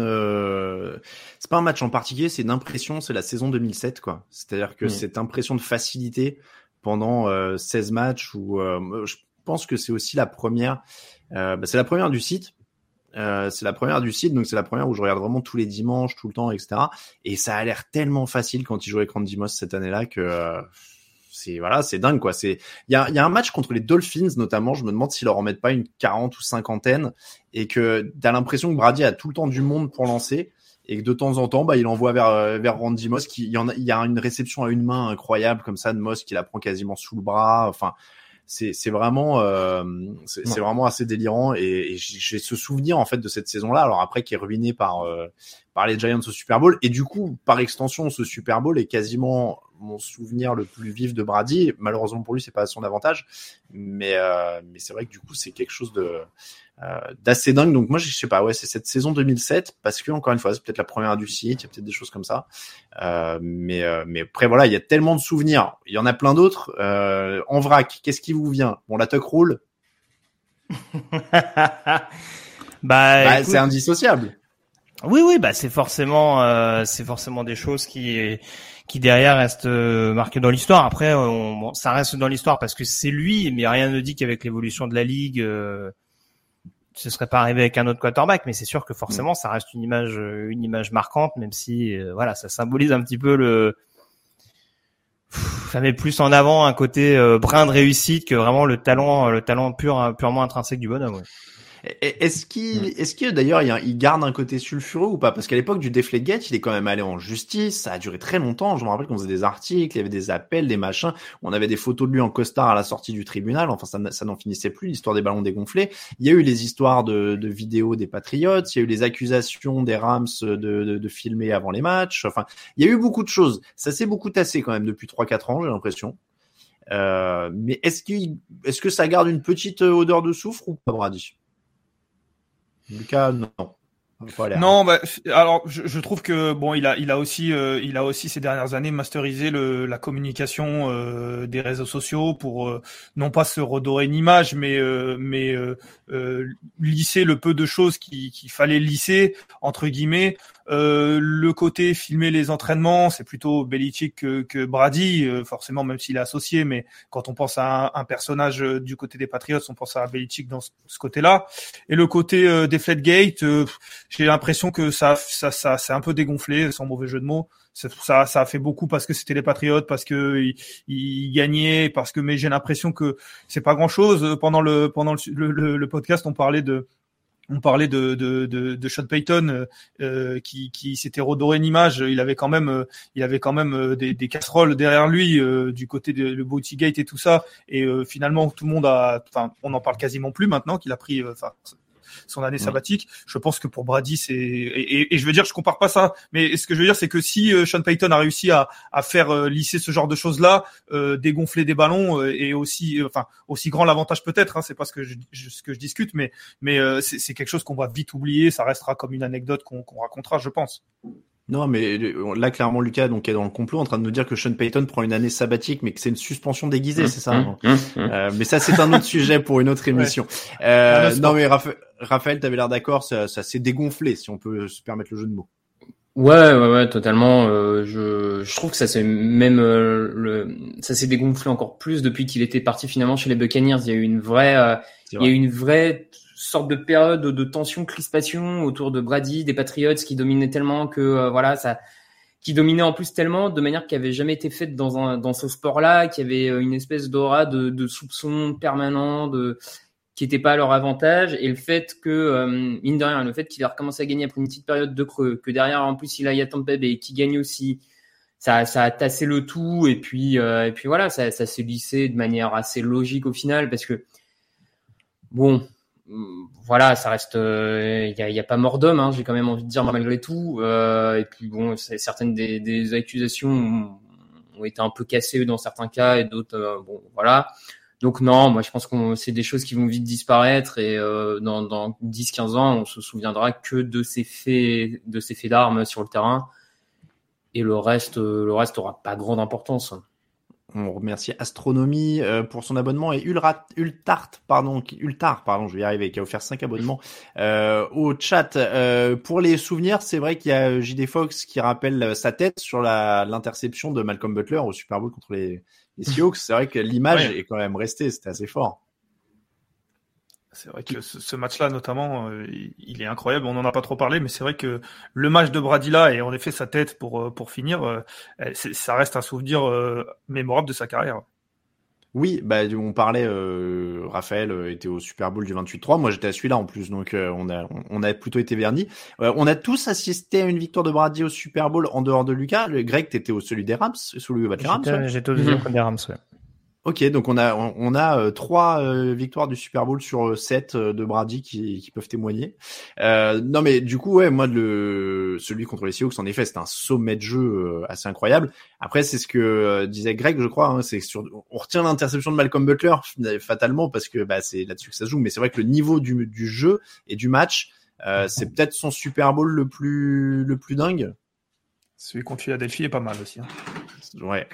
c'est pas un match en particulier, c'est une impression, c'est la saison 2007 quoi. C'est-à-dire que mmh. cette impression de facilité pendant 16 matchs où je pense que c'est aussi la première, bah, c'est la première du site euh, c'est la première du site, donc c'est la première où je regarde vraiment tous les dimanches, tout le temps, etc. Et ça a l'air tellement facile quand il avec Randy Moss cette année-là que euh, c'est voilà, c'est dingue quoi. C'est il y a, y a un match contre les Dolphins notamment. Je me demande s'ils leur en mettent pas une quarante ou cinquantaine et que t'as l'impression que Brady a tout le temps du monde pour lancer et que de temps en temps, bah, il envoie vers euh, vers Randy Moss. Qui il y en a, il y a une réception à une main incroyable comme ça de Moss qui la prend quasiment sous le bras. Enfin, c'est vraiment euh, c'est vraiment assez délirant et, j'ai ce souvenir en fait de cette saison là alors après qui est ruiné par euh, par les Giants au Super Bowl et du coup par extension ce Super Bowl est quasiment mon souvenir le plus vif de Brady malheureusement pour lui c'est pas à son avantage mais euh, mais c'est vrai que du coup c'est quelque chose de euh, d'assez dingue. Donc moi, je sais pas, ouais, c'est cette saison 2007 parce que encore une fois, c'est peut-être la première du site, il y a peut-être des choses comme ça. Euh, mais euh, mais après voilà, il y a tellement de souvenirs. Il y en a plein d'autres. Euh, en vrac, qu'est-ce qui vous vient? Bon, la tuck roule. bah, Bah, c'est indissociable. Oui, oui, bah c'est forcément, euh, c'est forcément des choses qui, qui derrière restent euh, marquées dans l'histoire. Après, on- bon, ça reste dans l'histoire parce que c'est lui, mais rien ne dit qu'avec l'évolution de la ligue, euh, ce serait pas arrivé avec un autre quarterback. Mais c'est sûr que forcément, ça reste une image, euh, une image marquante, même si, euh, voilà, ça symbolise un petit peu le, ça met plus en avant un côté euh, brin de réussite que vraiment le talent, le talent pur, purement intrinsèque du bonhomme. ouais. Est-ce qu'il, Mm. est-ce que d'ailleurs il, garde un côté sulfureux ou pas? Parce qu'à l'époque du Deflategate, il est quand même allé en justice. Ça a duré très longtemps. Je me rappelle qu'on faisait des articles, il y avait des appels, des machins. On avait des photos de lui en costard à la sortie du tribunal. Enfin, ça, n'en finissait plus. L'histoire des ballons dégonflés. Il y a eu les histoires de, de vidéos des Patriots. Il y a eu les accusations des Rams de, de, de filmer avant les matchs. Enfin, il y a eu beaucoup de choses. Ça s'est beaucoup tassé quand même depuis 3-4 ans, j'ai l'impression. Euh, mais est-ce qu'il, est-ce que ça garde une petite odeur de soufre ou pas, Brady? Lucas, non. Non, bah, alors je, trouve que bon, il a, il a aussi, euh, il a aussi ces dernières années masterisé le, la communication euh, des réseaux sociaux pour euh, non pas se redorer une image, mais mais lisser le peu de choses qui- qu'il fallait lisser entre guillemets. Euh, le côté filmer les entraînements, c'est plutôt Belichick que, que Brady, euh, forcément même s'il est associé, mais quand on pense à un, un personnage euh, du côté des Patriots, on pense à Belichick dans ce, ce côté-là. Et le côté euh, des Flatgate, j'ai l'impression que ça, ça, ça, c'est un peu dégonflé, sans mauvais jeu de mots. Ça, ça, a fait beaucoup parce que c'était les Patriotes, parce que ils, ils gagnaient, parce que. Mais j'ai l'impression que c'est pas grand-chose. Pendant le pendant le, le, le- le podcast, on parlait de on parlait de de de, Sean Payton euh, qui qui s'était redoré une image. Il avait quand même euh, il avait quand même euh, des, casseroles derrière lui euh, du côté de le Gate et tout ça. Et euh, finalement, tout le monde a. Enfin, on n'en parle quasiment plus maintenant qu'il a pris. euh, son année sabbatique. Je pense que pour Brady, c'est et, et- et je veux dire, je compare pas ça, mais ce que je veux dire, c'est que si euh, Sean Payton a réussi à, à faire euh, lisser ce genre de choses là, euh, dégonfler des ballons euh, et aussi, euh, enfin, aussi grand l'avantage peut-être. Hein, c'est pas ce que je, je- ce que je discute, mais mais euh, c'est c'est quelque chose qu'on va vite oublier. Ça restera comme une anecdote qu'on qu'on racontera, je pense. Non, mais là, clairement, Lucas donc, est dans le complot en train de nous dire que Sean Payton prend une année sabbatique, mais que c'est une suspension déguisée, c'est ça hein hum, hum. Euh, Mais ça, c'est un autre sujet pour une autre émission. Euh, non, mais Raphaël, Raphaël t'avais l'air d'accord, ça, ça s'est dégonflé, si on peut se permettre le jeu de mots. Ouais, ouais, ouais, totalement. Euh, je, je trouve que ça s'est même euh, le, ça s'est dégonflé encore plus depuis qu'il était parti finalement chez les Buccaneers. Il y a eu une vraie, euh, il y a eu une vraie sorte de période de tension, crispation autour de Brady, des Patriots qui dominaient tellement que euh, voilà, ça, qui dominait en plus tellement de manière qui avait jamais été faite dans un dans ce sport-là, qui avait euh, une espèce d'aura de, de soupçon permanent, de qui était pas à leur avantage et le fait que euh, mine de rien le fait qu'il a recommencé à gagner après une petite période de creux que derrière en plus il a Yaton Peb et qui gagne aussi ça ça a tassé le tout et puis euh, et puis voilà ça ça s'est lissé de manière assez logique au final parce que bon voilà ça reste euh, il y, a, y a pas mort d'homme hein, j'ai quand même envie de dire malgré tout euh, et puis bon certaines des, des accusations ont, ont été un peu cassées dans certains cas et d'autres euh, bon voilà donc non, moi je pense que c'est des choses qui vont vite disparaître et euh, dans, dans 10-15 ans, on se souviendra que de ces faits, de ces faits d'armes sur le terrain et le reste, euh, le reste aura pas grande importance. On remercie Astronomie euh, pour son abonnement et Ultart, pardon, pardon, je vais y arriver, qui a offert 5 abonnements au chat. Pour les souvenirs, c'est vrai qu'il y a JD Fox qui rappelle sa tête sur l'interception de Malcolm Butler au Super Bowl contre les, les Seahawks. C'est vrai que l'image Ouais. est quand même restée, c'était assez fort. C'est vrai que ce, ce match-là, notamment, euh, il- est incroyable. On n'en a pas trop parlé, mais c'est vrai que le match de Brady là, et en effet sa tête pour euh, pour finir, euh, ça reste un souvenir euh, mémorable de sa carrière. Oui, bah on parlait, euh, Raphaël euh, était au Super Bowl du 28-3, moi j'étais à celui-là en plus, donc euh, on a on a plutôt été vernis. Euh, on a tous assisté à une victoire de Brady au Super Bowl en dehors de Lucas. Le Greg, t'étais au celui des Rams, celui des Rams. J'étais ouais. au deuxième Mhm. côté des Rams, ouais. Ok, donc on a on, a euh, trois euh, victoires du Super Bowl sur euh, sept de Brady qui, qui peuvent témoigner. non mais du coup ouais moi le celui contre les Seahawks en effet c'est un sommet de jeu assez incroyable. Après c'est ce que disait Greg je crois, hein, c'est sur on retient l'interception de Malcolm Butler fatalement parce que bah, c'est là-dessus que ça se joue. Mais c'est vrai que le niveau du, du jeu et du match c'est peut-être son Super Bowl le plus le plus dingue. Celui contre Philadelphie est pas mal aussi. Hein. Ouais.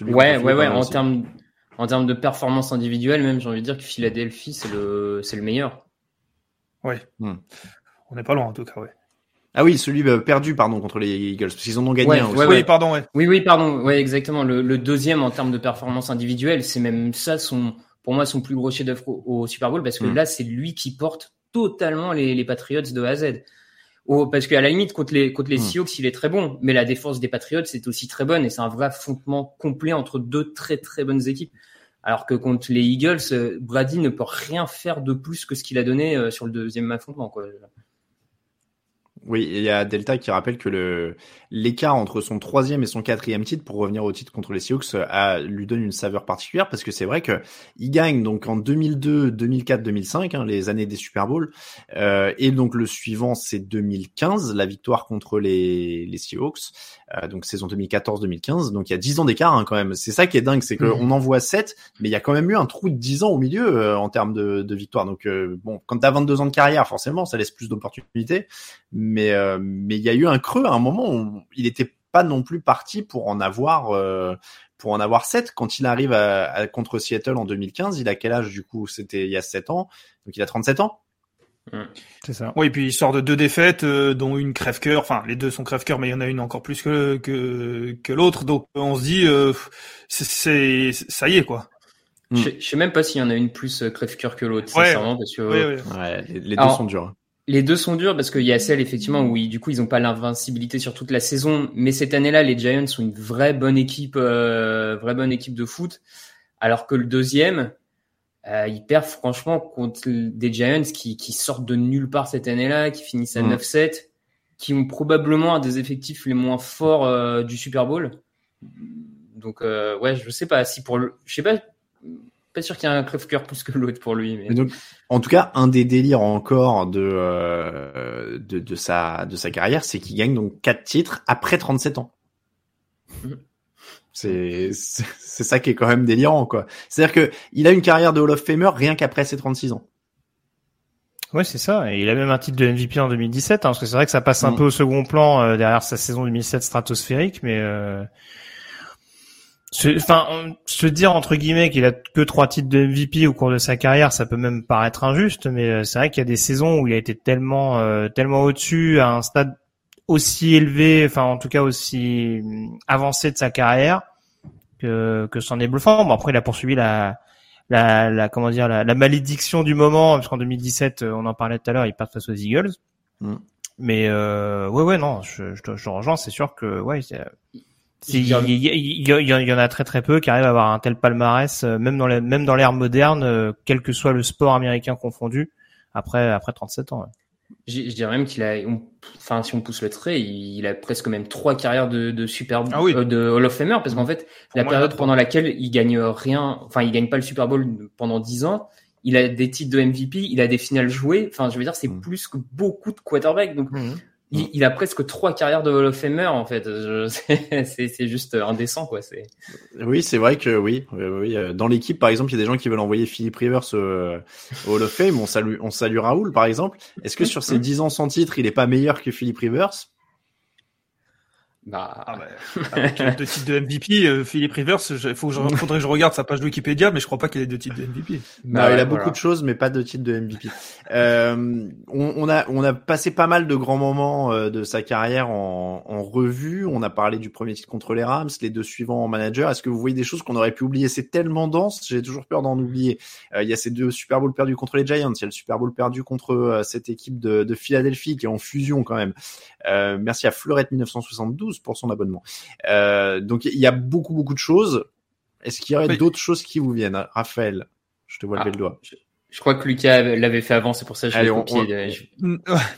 ouais ouais ouais en termes en termes de performance individuelle, même, j'ai envie de dire que Philadelphie, c'est le, c'est le meilleur. Ouais. Hmm. On n'est pas loin, en tout cas, ouais. Ah oui, celui euh, perdu, pardon, contre les Eagles, parce qu'ils en ont gagné un aussi. oui, pardon, ouais. Oui, oui, pardon, ouais, exactement. Le, deuxième en termes de performance individuelle, c'est même ça son, pour moi, son plus gros chef-d'œuvre au, Super Bowl, parce que hmm. là, c'est lui qui porte totalement les, les Patriots de A à Z. Parce qu'à la limite, contre les, contre les hmm. Seahawks, il est très bon, mais la défense des Patriots, c'est aussi très bonne, et c'est un vrai affrontement complet entre deux très très bonnes équipes. Alors que contre les Eagles, euh, Brady ne peut rien faire de plus que ce qu'il a donné euh, sur le deuxième affrontement. Quoi. Oui, il y a Delta qui rappelle que le l'écart entre son troisième et son quatrième titre, pour revenir au titre contre les Seahawks, a, lui donne une saveur particulière parce que c'est vrai que il gagne donc en 2002, 2004, 2005, hein, les années des Super Bowls, euh, et donc le suivant c'est 2015, la victoire contre les les Seahawks, euh, donc saison 2014-2015, donc il y a 10 ans d'écart hein, quand même. C'est ça qui est dingue, c'est qu'on mmh. en voit 7, mais il y a quand même eu un trou de 10 ans au milieu euh, en termes de, de victoire. Donc euh, bon, quand t'as 22 ans de carrière, forcément, ça laisse plus d'opportunités mais euh, mais il y a eu un creux à un moment où il n'était pas non plus parti pour en avoir euh, pour en avoir 7 quand il arrive à, contre Seattle en 2015 il a quel âge du coup? C'était il y a 7 ans donc il a 37 ans. C'est ça. Oui puis il sort de deux défaites euh, dont une crève-cœur. Enfin les deux sont crève-cœur mais il y en a une encore plus que que, que l'autre. Donc on se dit c'est ça y est quoi. Je, je sais même pas s'il y en a une plus crève-cœur que l'autre sincèrement parce que ouais, les, deux sont durs. les deux sont durs parce qu'il y a celle effectivement où du coup ils ont pas l'invincibilité sur toute la saison, mais cette année-là les Giants sont une vraie bonne équipe, euh, vraie bonne équipe de foot, alors que le deuxième euh, ils perdent franchement contre des Giants qui, qui sortent de nulle part cette année-là, qui finissent à 9-7, qui ont probablement un des effectifs les moins forts euh, du Super Bowl. Donc euh, ouais, je sais pas si pour le, je sais pas pas sûr qu'il y ait un crève-cœur plus que l'autre pour lui. Mais... donc, en tout cas, un des délires encore de euh, de, de, sa de sa carrière, c'est qu'il gagne donc quatre titres après 37 ans. C'est c'est ça qui est quand même délirant quoi. C'est-à-dire que il a une carrière de Hall of Famer rien qu'après ses 36 ans. Ouais, c'est ça. Et il a même un titre de MVP en 2017, hein, parce que c'est vrai que ça passe un mm. peu au second plan euh, derrière sa saison 2007 stratosphérique, mais euh, Enfin, se dire entre guillemets qu'il a que trois titres de MVP au cours de sa carrière, ça peut même paraître injuste, mais euh, c'est vrai qu'il y a des saisons où il a été tellement, euh, tellement au-dessus, à un stade aussi élevé, enfin en tout cas aussi hum, avancé de sa carrière, que, que c'en est bluffant. Bon après, il a poursuivi la, la, la comment dire, la, malédiction du moment, parce qu'en 2017, euh, on en parlait tout à l'heure, il part face aux Eagles. Mm. Mais euh, ouais, ouais, non, je, je, je rejoins, c'est sûr que ouais. Il y, y, en a très très peu qui arrivent à avoir un tel palmarès, euh, même dans les, même dans l'ère moderne, euh, quel que soit le sport américain confondu, après après 37 ans. Je, dirais même qu'il a, enfin si on pousse le trait, il, a presque même trois carrières de, de Super ah euh, de Hall of Famer, parce qu'en fait la période pendant laquelle il gagne rien, enfin il gagne pas le Super Bowl pendant 10 ans, il a des titres de MVP, il a des finales jouées, enfin je veux dire c'est mm. plus que beaucoup de quarterbacks, donc mm. Il, a presque trois carrières de Hall of Famer en fait. C'est juste indécent quoi. C'est. Oui, c'est vrai que oui, oui. Euh, dans l'équipe, par exemple, il y a des gens qui veulent envoyer Philippe Rivers au, Hall of Fame. On salue, on salue Raoul, par exemple. Est-ce que sur ses dix ans sans titre, il est pas meilleur que Philippe Rivers? Bah, ah bah avec deux titres de MVP, euh, Philippe Rivers, il faut faudrait que je regarde sa page Wikipédia, mais je crois pas qu'il ait deux titres de MVP. Bah, il a beaucoup de choses, mais pas de titres de MVP. Euh, on, on, a on a passé pas mal de grands moments euh, de sa carrière en, en, revue. On a parlé du premier titre contre les Rams, les deux suivants en manager. Est-ce que vous voyez des choses qu'on aurait pu oublier? C'est tellement dense, j'ai toujours peur d'en oublier. Euh, il y a ces deux Super Bowl perdus contre les Giants, il y a le Super Bowl perdu contre cette équipe de, de Philadelphie qui est en fusion quand même. merci à Fleurette 1972 pour son abonnement. Euh, donc il y a beaucoup beaucoup de choses. Est-ce qu'il y aurait d'autres choses qui vous viennent, Raphaël? Je te vois lever le doigt. Je, crois que Lucas l'avait fait avant, c'est pour ça que je l'ai copié.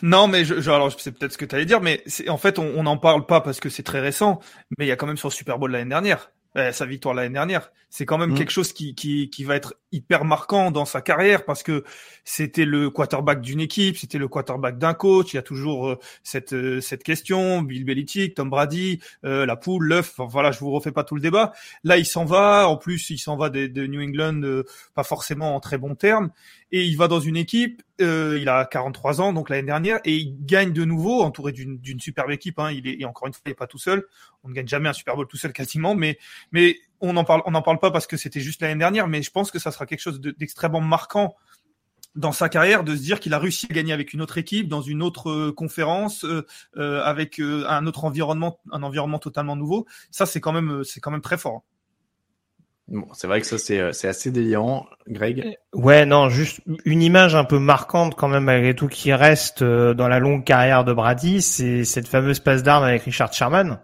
Non, mais je, alors c'est peut-être ce que tu allais dire, mais en fait on n'en parle pas parce que c'est très récent, mais il y a quand même sur le Super Bowl l'année dernière. Sa victoire l'année dernière. C'est quand même Mm. quelque chose qui, qui, qui va être hyper marquant dans sa carrière parce que c'était le quarterback d'une équipe, c'était le quarterback d'un coach. Il y a toujours euh, cette, euh, cette question, Bill Belichick, Tom Brady, euh, la poule, l'œuf. Enfin, voilà, je vous refais pas tout le débat. Là, il s'en va. En plus, il s'en va de, de New England, euh, pas forcément en très bons termes. Et il va dans une équipe. euh, il a 43 ans, donc l'année dernière, et il gagne de nouveau, entouré d'une superbe équipe. Hein. Il est et encore une fois, il est pas tout seul. On ne gagne jamais un Super Bowl tout seul quasiment, mais mais on en parle, on n'en parle pas parce que c'était juste l'année dernière, mais je pense que ça sera quelque chose de- d'extrêmement marquant dans sa carrière de se dire qu'il a réussi à gagner avec une autre équipe, dans une autre euh, conférence, euh, avec un autre environnement, un environnement totalement nouveau. Ça, c'est quand même, c'est quand même très fort. Bon, c'est vrai que ça, c'est, euh, c'est assez délirant, Greg. Ouais, non, juste une image un peu marquante quand même malgré tout qui reste euh, dans la longue carrière de Brady, c'est cette fameuse passe d'armes avec Richard Sherman,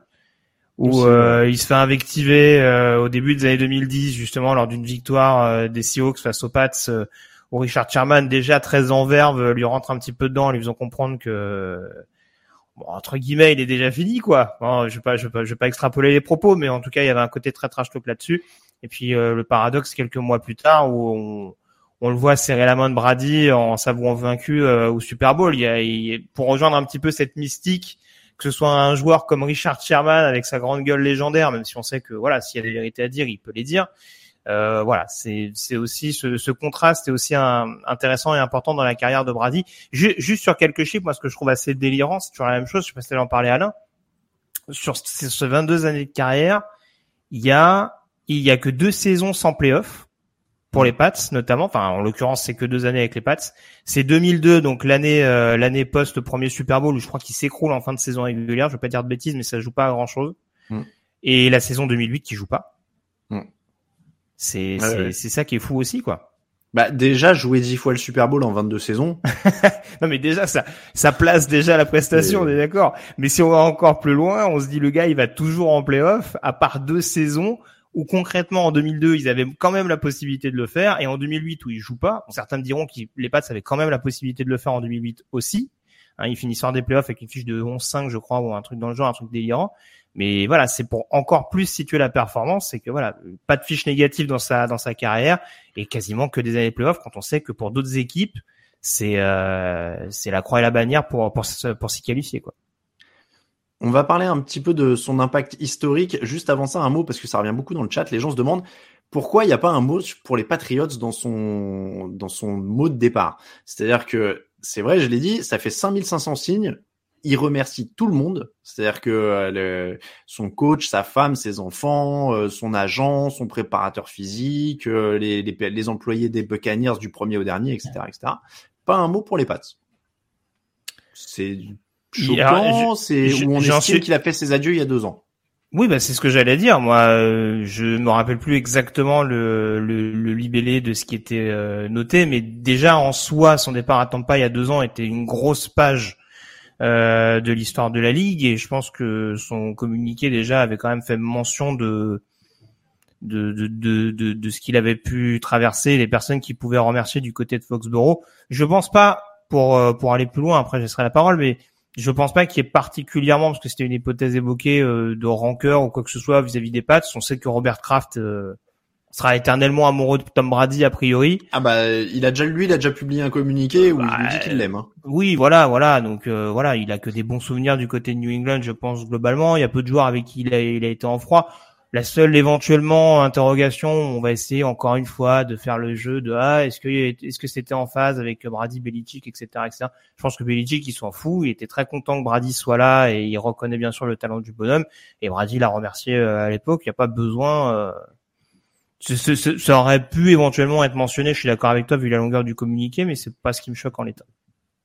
où euh, il se fait invectiver euh, au début des années 2010 justement lors d'une victoire euh, des Seahawks face aux Pats, euh, où Richard Sherman déjà très en verve lui rentre un petit peu dedans, en lui faisant comprendre que bon, entre guillemets il est déjà fini quoi. Bon, je vais pas, je vais pas, je vais pas extrapoler les propos, mais en tout cas il y avait un côté très trash talk là-dessus. Et puis euh, le paradoxe quelques mois plus tard où on, on le voit serrer la main de Brady en s'avouant vaincu euh, au Super Bowl. Il y a, il- pour rejoindre un petit peu cette mystique, que ce soit un joueur comme Richard Sherman avec sa grande gueule légendaire, même si on sait que voilà, s'il y a des vérités à dire, il peut les dire. Euh, voilà, c'est aussi ce, ce contraste est aussi un- intéressant et important dans la carrière de Brady. Ju- juste sur quelques chiffres, moi ce que je trouve assez délirant, c'est toujours la même chose. Je sais pas si en parler Alain. Sur ce ce 22 années de carrière, il y a il y a que deux saisons sans playoff pour les Pats notamment. Enfin, en l'occurrence, c'est que deux années avec les Pats. C'est 2002, donc l'année euh, l'année post premier Super Bowl où je crois qu'il s'écroule en fin de saison régulière. Je veux pas dire de bêtises, mais ça joue pas à grand chose. Mm. Et la saison 2008 qui joue pas. Mm. C'est c'est ouais. ça qui est fou aussi quoi. Bah, déjà, jouer 10 fois le Super Bowl en 22 saisons. Non mais déjà ça ça place déjà la prestation, on est d'accord. Mais si on va encore plus loin, on se dit le gars il va toujours en playoff à part deux saisons où concrètement en 2002 ils avaient quand même la possibilité de le faire et en 2008 où ils jouent pas. Certains me diront que les Pats avaient quand même la possibilité de le faire en 2008 aussi. Hein, ils finissent hors des playoffs avec une fiche de 11-5 je crois ou un truc dans le genre, un truc délirant. Mais voilà, c'est pour encore plus situer la performance, c'est que voilà, pas de fiche négative dans sa dans sa carrière et quasiment que des années playoffs quand on sait que pour d'autres équipes c'est euh, c'est la croix et la bannière pour pour pour s'y qualifier quoi. On va parler un petit peu de son impact historique. Juste avant ça, un mot, parce que ça revient beaucoup dans le chat. Les gens se demandent pourquoi il n'y a pas un mot pour les Patriots dans son, dans son mot de départ. C'est-à-dire que, c'est vrai, je l'ai dit, ça fait 5500 signes. Il remercie tout le monde. C'est-à-dire que euh, son coach, sa femme, ses enfants, euh, son agent, son préparateur physique, euh, les, employés des Buccaneers du premier au dernier, etc., etc. Pas un mot pour les Pats. C'est choquant, c'est où on estime suis- qu'il a fait ses adieux il y a deux ans. Oui, bah c'est ce que j'allais dire. Moi, euh, je me rappelle plus exactement le, le, le libellé de ce qui était euh, noté, mais déjà en soi, son départ à Tampa il y a deux ans était une grosse page euh, de l'histoire de la ligue, et je pense que son communiqué déjà avait quand même fait mention de de, de, de, de, de ce qu'il avait pu traverser, les personnes qui pouvaient remercier du côté de Foxborough. Je pense pas pour pour aller plus loin. Après, je laisserai la parole, mais je pense pas qu'il y ait particulièrement, parce que c'était une hypothèse évoquée, euh, de rancœur ou quoi que ce soit vis-à-vis des Pats. On sait que Robert Kraft euh, sera éternellement amoureux de Tom Brady a priori. Ah bah il a déjà lui il a déjà publié un communiqué où il nous dit qu'il l'aime. hein. Oui, voilà, voilà. Donc euh, voilà, il a que des bons souvenirs du côté de New England, je pense globalement. Il y a peu de joueurs avec qui il a, il a été en froid. La seule éventuellement interrogation, on va essayer encore une fois de faire le jeu de ah est-ce que est-ce que c'était en phase avec Brady, Belichick, etc., etc. Je pense que Belichick il s'en fout. Il était très content que Brady soit là et il reconnaît bien sûr le talent du bonhomme. Et Brady l'a remercié euh, à l'époque. Il n'y a pas besoin. euh, ça aurait pu éventuellement être mentionné. Je suis d'accord avec toi vu la longueur du communiqué, mais c'est pas ce qui me choque en l'état.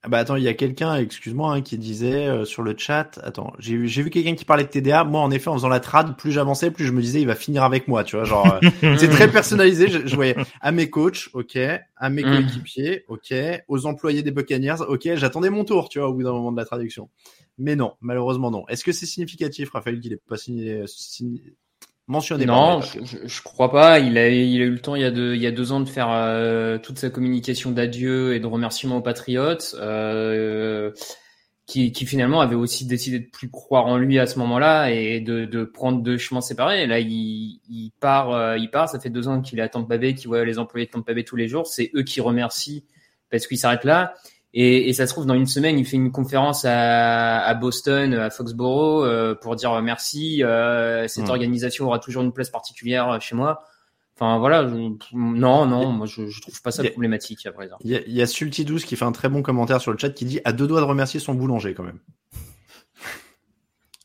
Ah bah attends il y a quelqu'un excuse-moi hein, qui disait euh, sur le chat attends j'ai vu j'ai vu quelqu'un qui parlait de TDA moi en effet en faisant la trad plus j'avançais plus je me disais il va finir avec moi tu vois genre euh, c'est très personnalisé je, je voyais à mes coachs ok à mes Mm. coéquipiers ok aux employés des Buccaneers ok j'attendais mon tour tu vois au bout d'un moment de la traduction. Mais non malheureusement non. Est-ce que c'est significatif Raphaël qu'il est pas signé, signé- mentionné par Non, Patriots je, je, crois pas. Il a, il a eu le temps il y a deux, il y a deux ans de faire euh, toute sa communication d'adieu et de remerciement aux Patriots. Euh, qui, qui finalement avait aussi décidé de plus croire en lui à ce moment-là et de, de prendre deux chemins séparés. Et là, il, il part, euh, il part. Ça fait deux ans qu'il est à Tampa Bay, qu'il voit les employés de Tampa Bay tous les jours. C'est eux qui remercient parce qu'il s'arrête là. Et, et, ça se trouve dans une semaine, il fait une conférence à, à Boston, à Foxborough, euh, pour dire merci. Euh, cette Hmm. organisation aura toujours une place particulière chez moi. Enfin voilà, je- non, non, moi je, je trouve pas ça a- problématique à présent. Il y a, y a Sulty12 qui fait un très bon commentaire sur le chat qui dit à deux doigts de remercier son boulanger quand même.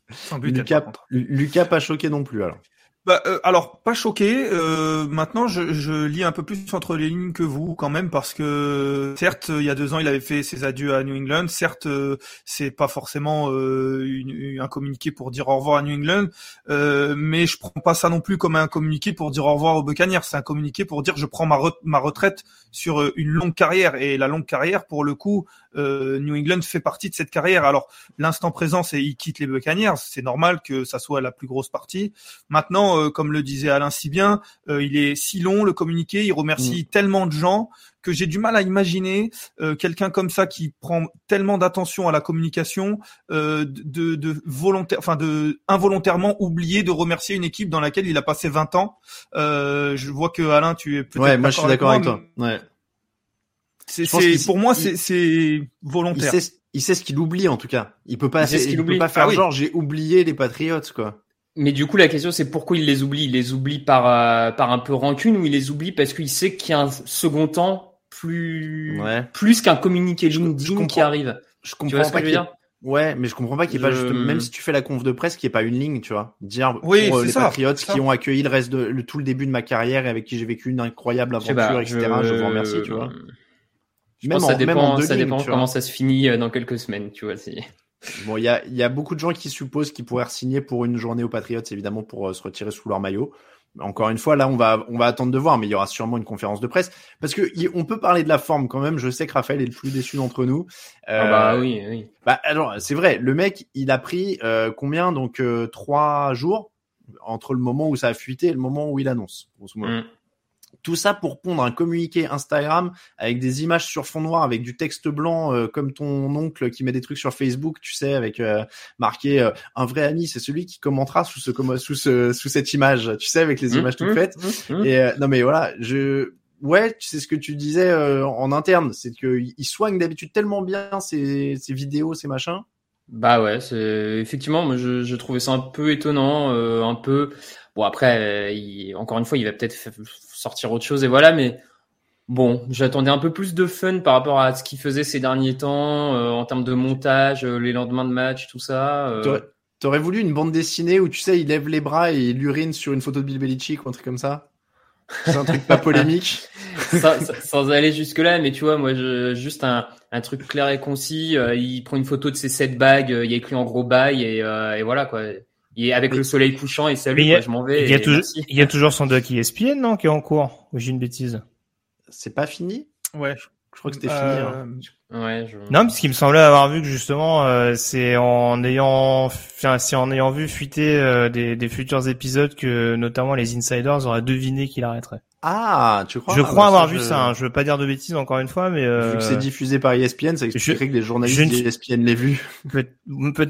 Sans but, Lucas. Lucas pas choqué non plus alors. Bah, euh, alors, pas choqué. Euh, maintenant, je, lis un peu plus entre les lignes que vous, quand même, parce que certes, il y a deux ans, il avait fait ses adieux à New England. Certes, euh, c'est pas forcément euh, une- un communiqué pour dire au revoir à New England, euh, mais je prends pas ça non plus comme un communiqué pour dire au revoir aux Buccaneers. C'est un communiqué pour dire je prends ma, re- ma retraite sur une longue carrière. Et la longue carrière, pour le coup, euh, New England fait partie de cette carrière. Alors, l'instant présent, c'est il quitte les Buccaneers. C'est normal que ça soit la plus grosse partie. Maintenant, euh, comme le disait Alain si bien, euh, il est si long le communiqué, il remercie tellement de gens que j'ai du mal à imaginer euh, quelqu'un comme ça qui prend tellement d'attention à la communication euh, de, de volontaire, enfin de involontairement oublier de remercier une équipe dans laquelle il a passé 20 ans. Euh, je vois que Alain, tu es peut-être Ouais, moi je suis d'accord avec toi. Ouais. C'est, Je pense c'est- qu'il- pour moi, il- c'est, c'est Il volontaire. sait, il sait ce qu'il oublie en tout cas. Il peut pas, Il sait ce qu'il il peut pas faire Ah oui. genre j'ai oublié les Patriots quoi. Mais du coup, la question, c'est pourquoi il les oublie? Il les oublie par, euh, par un peu rancune ou il les oublie parce qu'il sait qu'il y a un second temps plus, Ouais. plus qu'un communiqué LinkedIn qui arrive. Je Tu comprends vois ce que pas je veux dire? Ouais, mais je comprends pas qu'il n'y ait pas juste, même si tu fais la conf de presse, qu'il n'y ait pas une ligne, tu vois. Dire Oui, pour euh, c'est les ça, ça. qui ont accueilli le reste de, le, tout le début de ma carrière et avec qui j'ai vécu une incroyable aventure, pas, etc. Je... vous remercie, tu vois. Je Même pense que ça en- dépend, ça lignes, dépend comment ça se finit euh, dans quelques semaines, tu vois. Bon, il y a, il y a beaucoup de gens qui supposent qu'ils pourraient signer pour une journée aux Patriots, évidemment, pour euh, se retirer sous leur maillot. Encore une fois, là, on va, on va attendre de voir, mais il y aura sûrement une conférence de presse. Parce que y- on peut parler de la forme quand même. Je sais que Raphaël est le plus déçu d'entre nous. Ah Euh, bah oui, oui. Bah alors c'est vrai, le mec il a pris euh, combien donc euh, trois jours entre le moment où ça a fuité et le moment où il annonce. grosso modo. Mm. Tout ça pour pondre un communiqué Instagram avec des images sur fond noir, avec du texte blanc euh, comme ton oncle qui met des trucs sur Facebook, tu sais, avec euh, marqué euh, un vrai ami, c'est celui qui commentera sous ce sous ce sous cette image, tu sais, avec les images toutes Mm, faites. mm, mm. Et euh, non mais voilà, je ouais, tu sais ce que tu disais euh, en interne, c'est que il soigne d'habitude tellement bien ces ces vidéos, ces machins. Bah ouais, c'est effectivement, moi je, je trouvais ça un peu étonnant, euh, un peu. Bon après, euh, il- encore une fois, il va peut-être sortir autre chose et voilà, mais bon, j'attendais un peu plus de fun par rapport à ce qu'il faisait ces derniers temps euh, en termes de montage, euh, les lendemains de match, tout ça. euh. T'aurais- T'aurais voulu une bande dessinée où tu sais, il lève les bras et il urine sur une photo de Bill Belichick ou un truc comme ça? C'est un truc pas polémique? sans, sans- aller jusque là, mais tu vois, moi, je, juste un, un truc clair et concis. euh, il prend une photo de ses sept bagues, euh, il y a écrit en gros bail et, euh, et voilà quoi. Et avec le soleil couchant et salut, a- quoi, je m'en vais. Il y a, toujours, il y a toujours son doc ESPN, non, qui est en cours. Ou j'ai une bêtise. C'est pas fini? Ouais. Je crois que c'était Euh, fini. hein. Ouais, je... Non, parce qu'il me semblait avoir vu que justement, euh, c'est en ayant, enfin, c'est en ayant vu fuiter euh, des, des futurs épisodes que notamment les insiders auraient deviné qu'il arrêterait. Ah, tu crois? Je Ah, crois bah, avoir ça, vu je- ça. hein. Je veux pas dire de bêtises encore une fois, mais euh, Vu que c'est diffusé par E ESPN, ça expliquerait que les journalistes d'ESPN l'aient vu. peut- peut-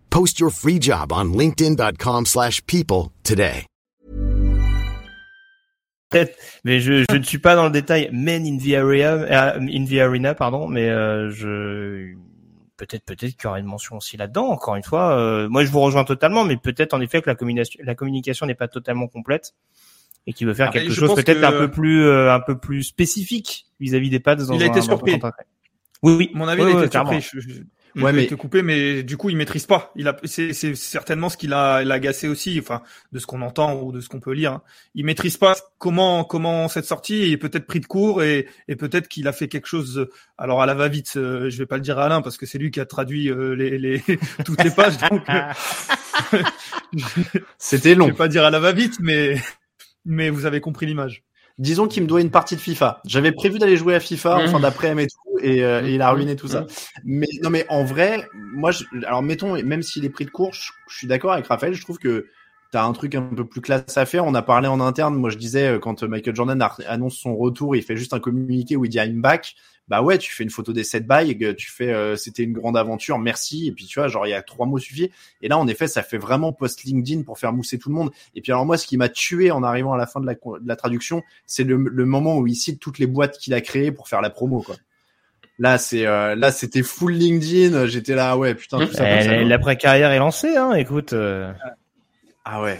Post your free job on linkedin.com/people slash people today. mais je, je ne suis pas dans le détail. Men in the area, euh, in the arena, pardon, mais euh, je peut-être peut-être qu'il y aura une mention aussi là-dedans. Encore une fois, euh, moi je vous rejoins totalement, mais peut-être en effet que la communication la communication n'est pas totalement complète et qu'il veut faire Ah, quelque chose peut-être que- un peu plus euh, un peu plus spécifique vis-à-vis des pads dans Il a un- été surpris. Oui, oui. Mon avis, Oui, il a oui, été surpris. Je, je- je Ouais, mais- te couper, mais du coup, il maîtrise pas. Il a, c'est, c'est certainement ce qu'il a, l'a agacé aussi, enfin, de ce qu'on entend ou de ce qu'on peut lire. hein. Il maîtrise pas comment, comment cette sortie il est peut-être pris de court et, et peut-être qu'il a fait quelque chose. Alors à la va-vite, euh, je vais pas le dire à Alain parce que c'est lui qui a traduit euh, les, les toutes les pages. Donc, euh, C'était je long. vais pas dire à la va-vite, mais mais vous avez compris l'image. Disons qu'il me doit une partie de FIFA. J'avais prévu d'aller jouer à FIFA en Mhm. fin d'après-midi et tout, et, euh, et il a ruiné tout ça. Mais non, mais en vrai, moi, je, alors mettons, même s'il est pris de court, je, je suis d'accord avec Raphaël. Je trouve que t'as un truc un peu plus classe à faire. On a parlé en interne. Moi, je disais euh, quand Michael Jordan annonce son retour, il fait juste un communiqué où il dit I'm back. Bah ouais, tu fais une photo des set bags, tu fais euh, c'était une grande aventure, merci. Et puis tu vois, genre il y a trois mots suffit. Et là, en effet, ça fait vraiment post LinkedIn pour faire mousser tout le monde. Et puis alors moi, ce qui m'a tué en arrivant à la fin de la, de la traduction, c'est le, le moment où il cite toutes les boîtes qu'il a créées pour faire la promo, quoi. Là, c'est euh, là, c'était full LinkedIn. J'étais là, ouais, putain, tout ça. ça, Eh, quoi. L'après carrière est lancée, hein. Écoute. euh, Ah ouais.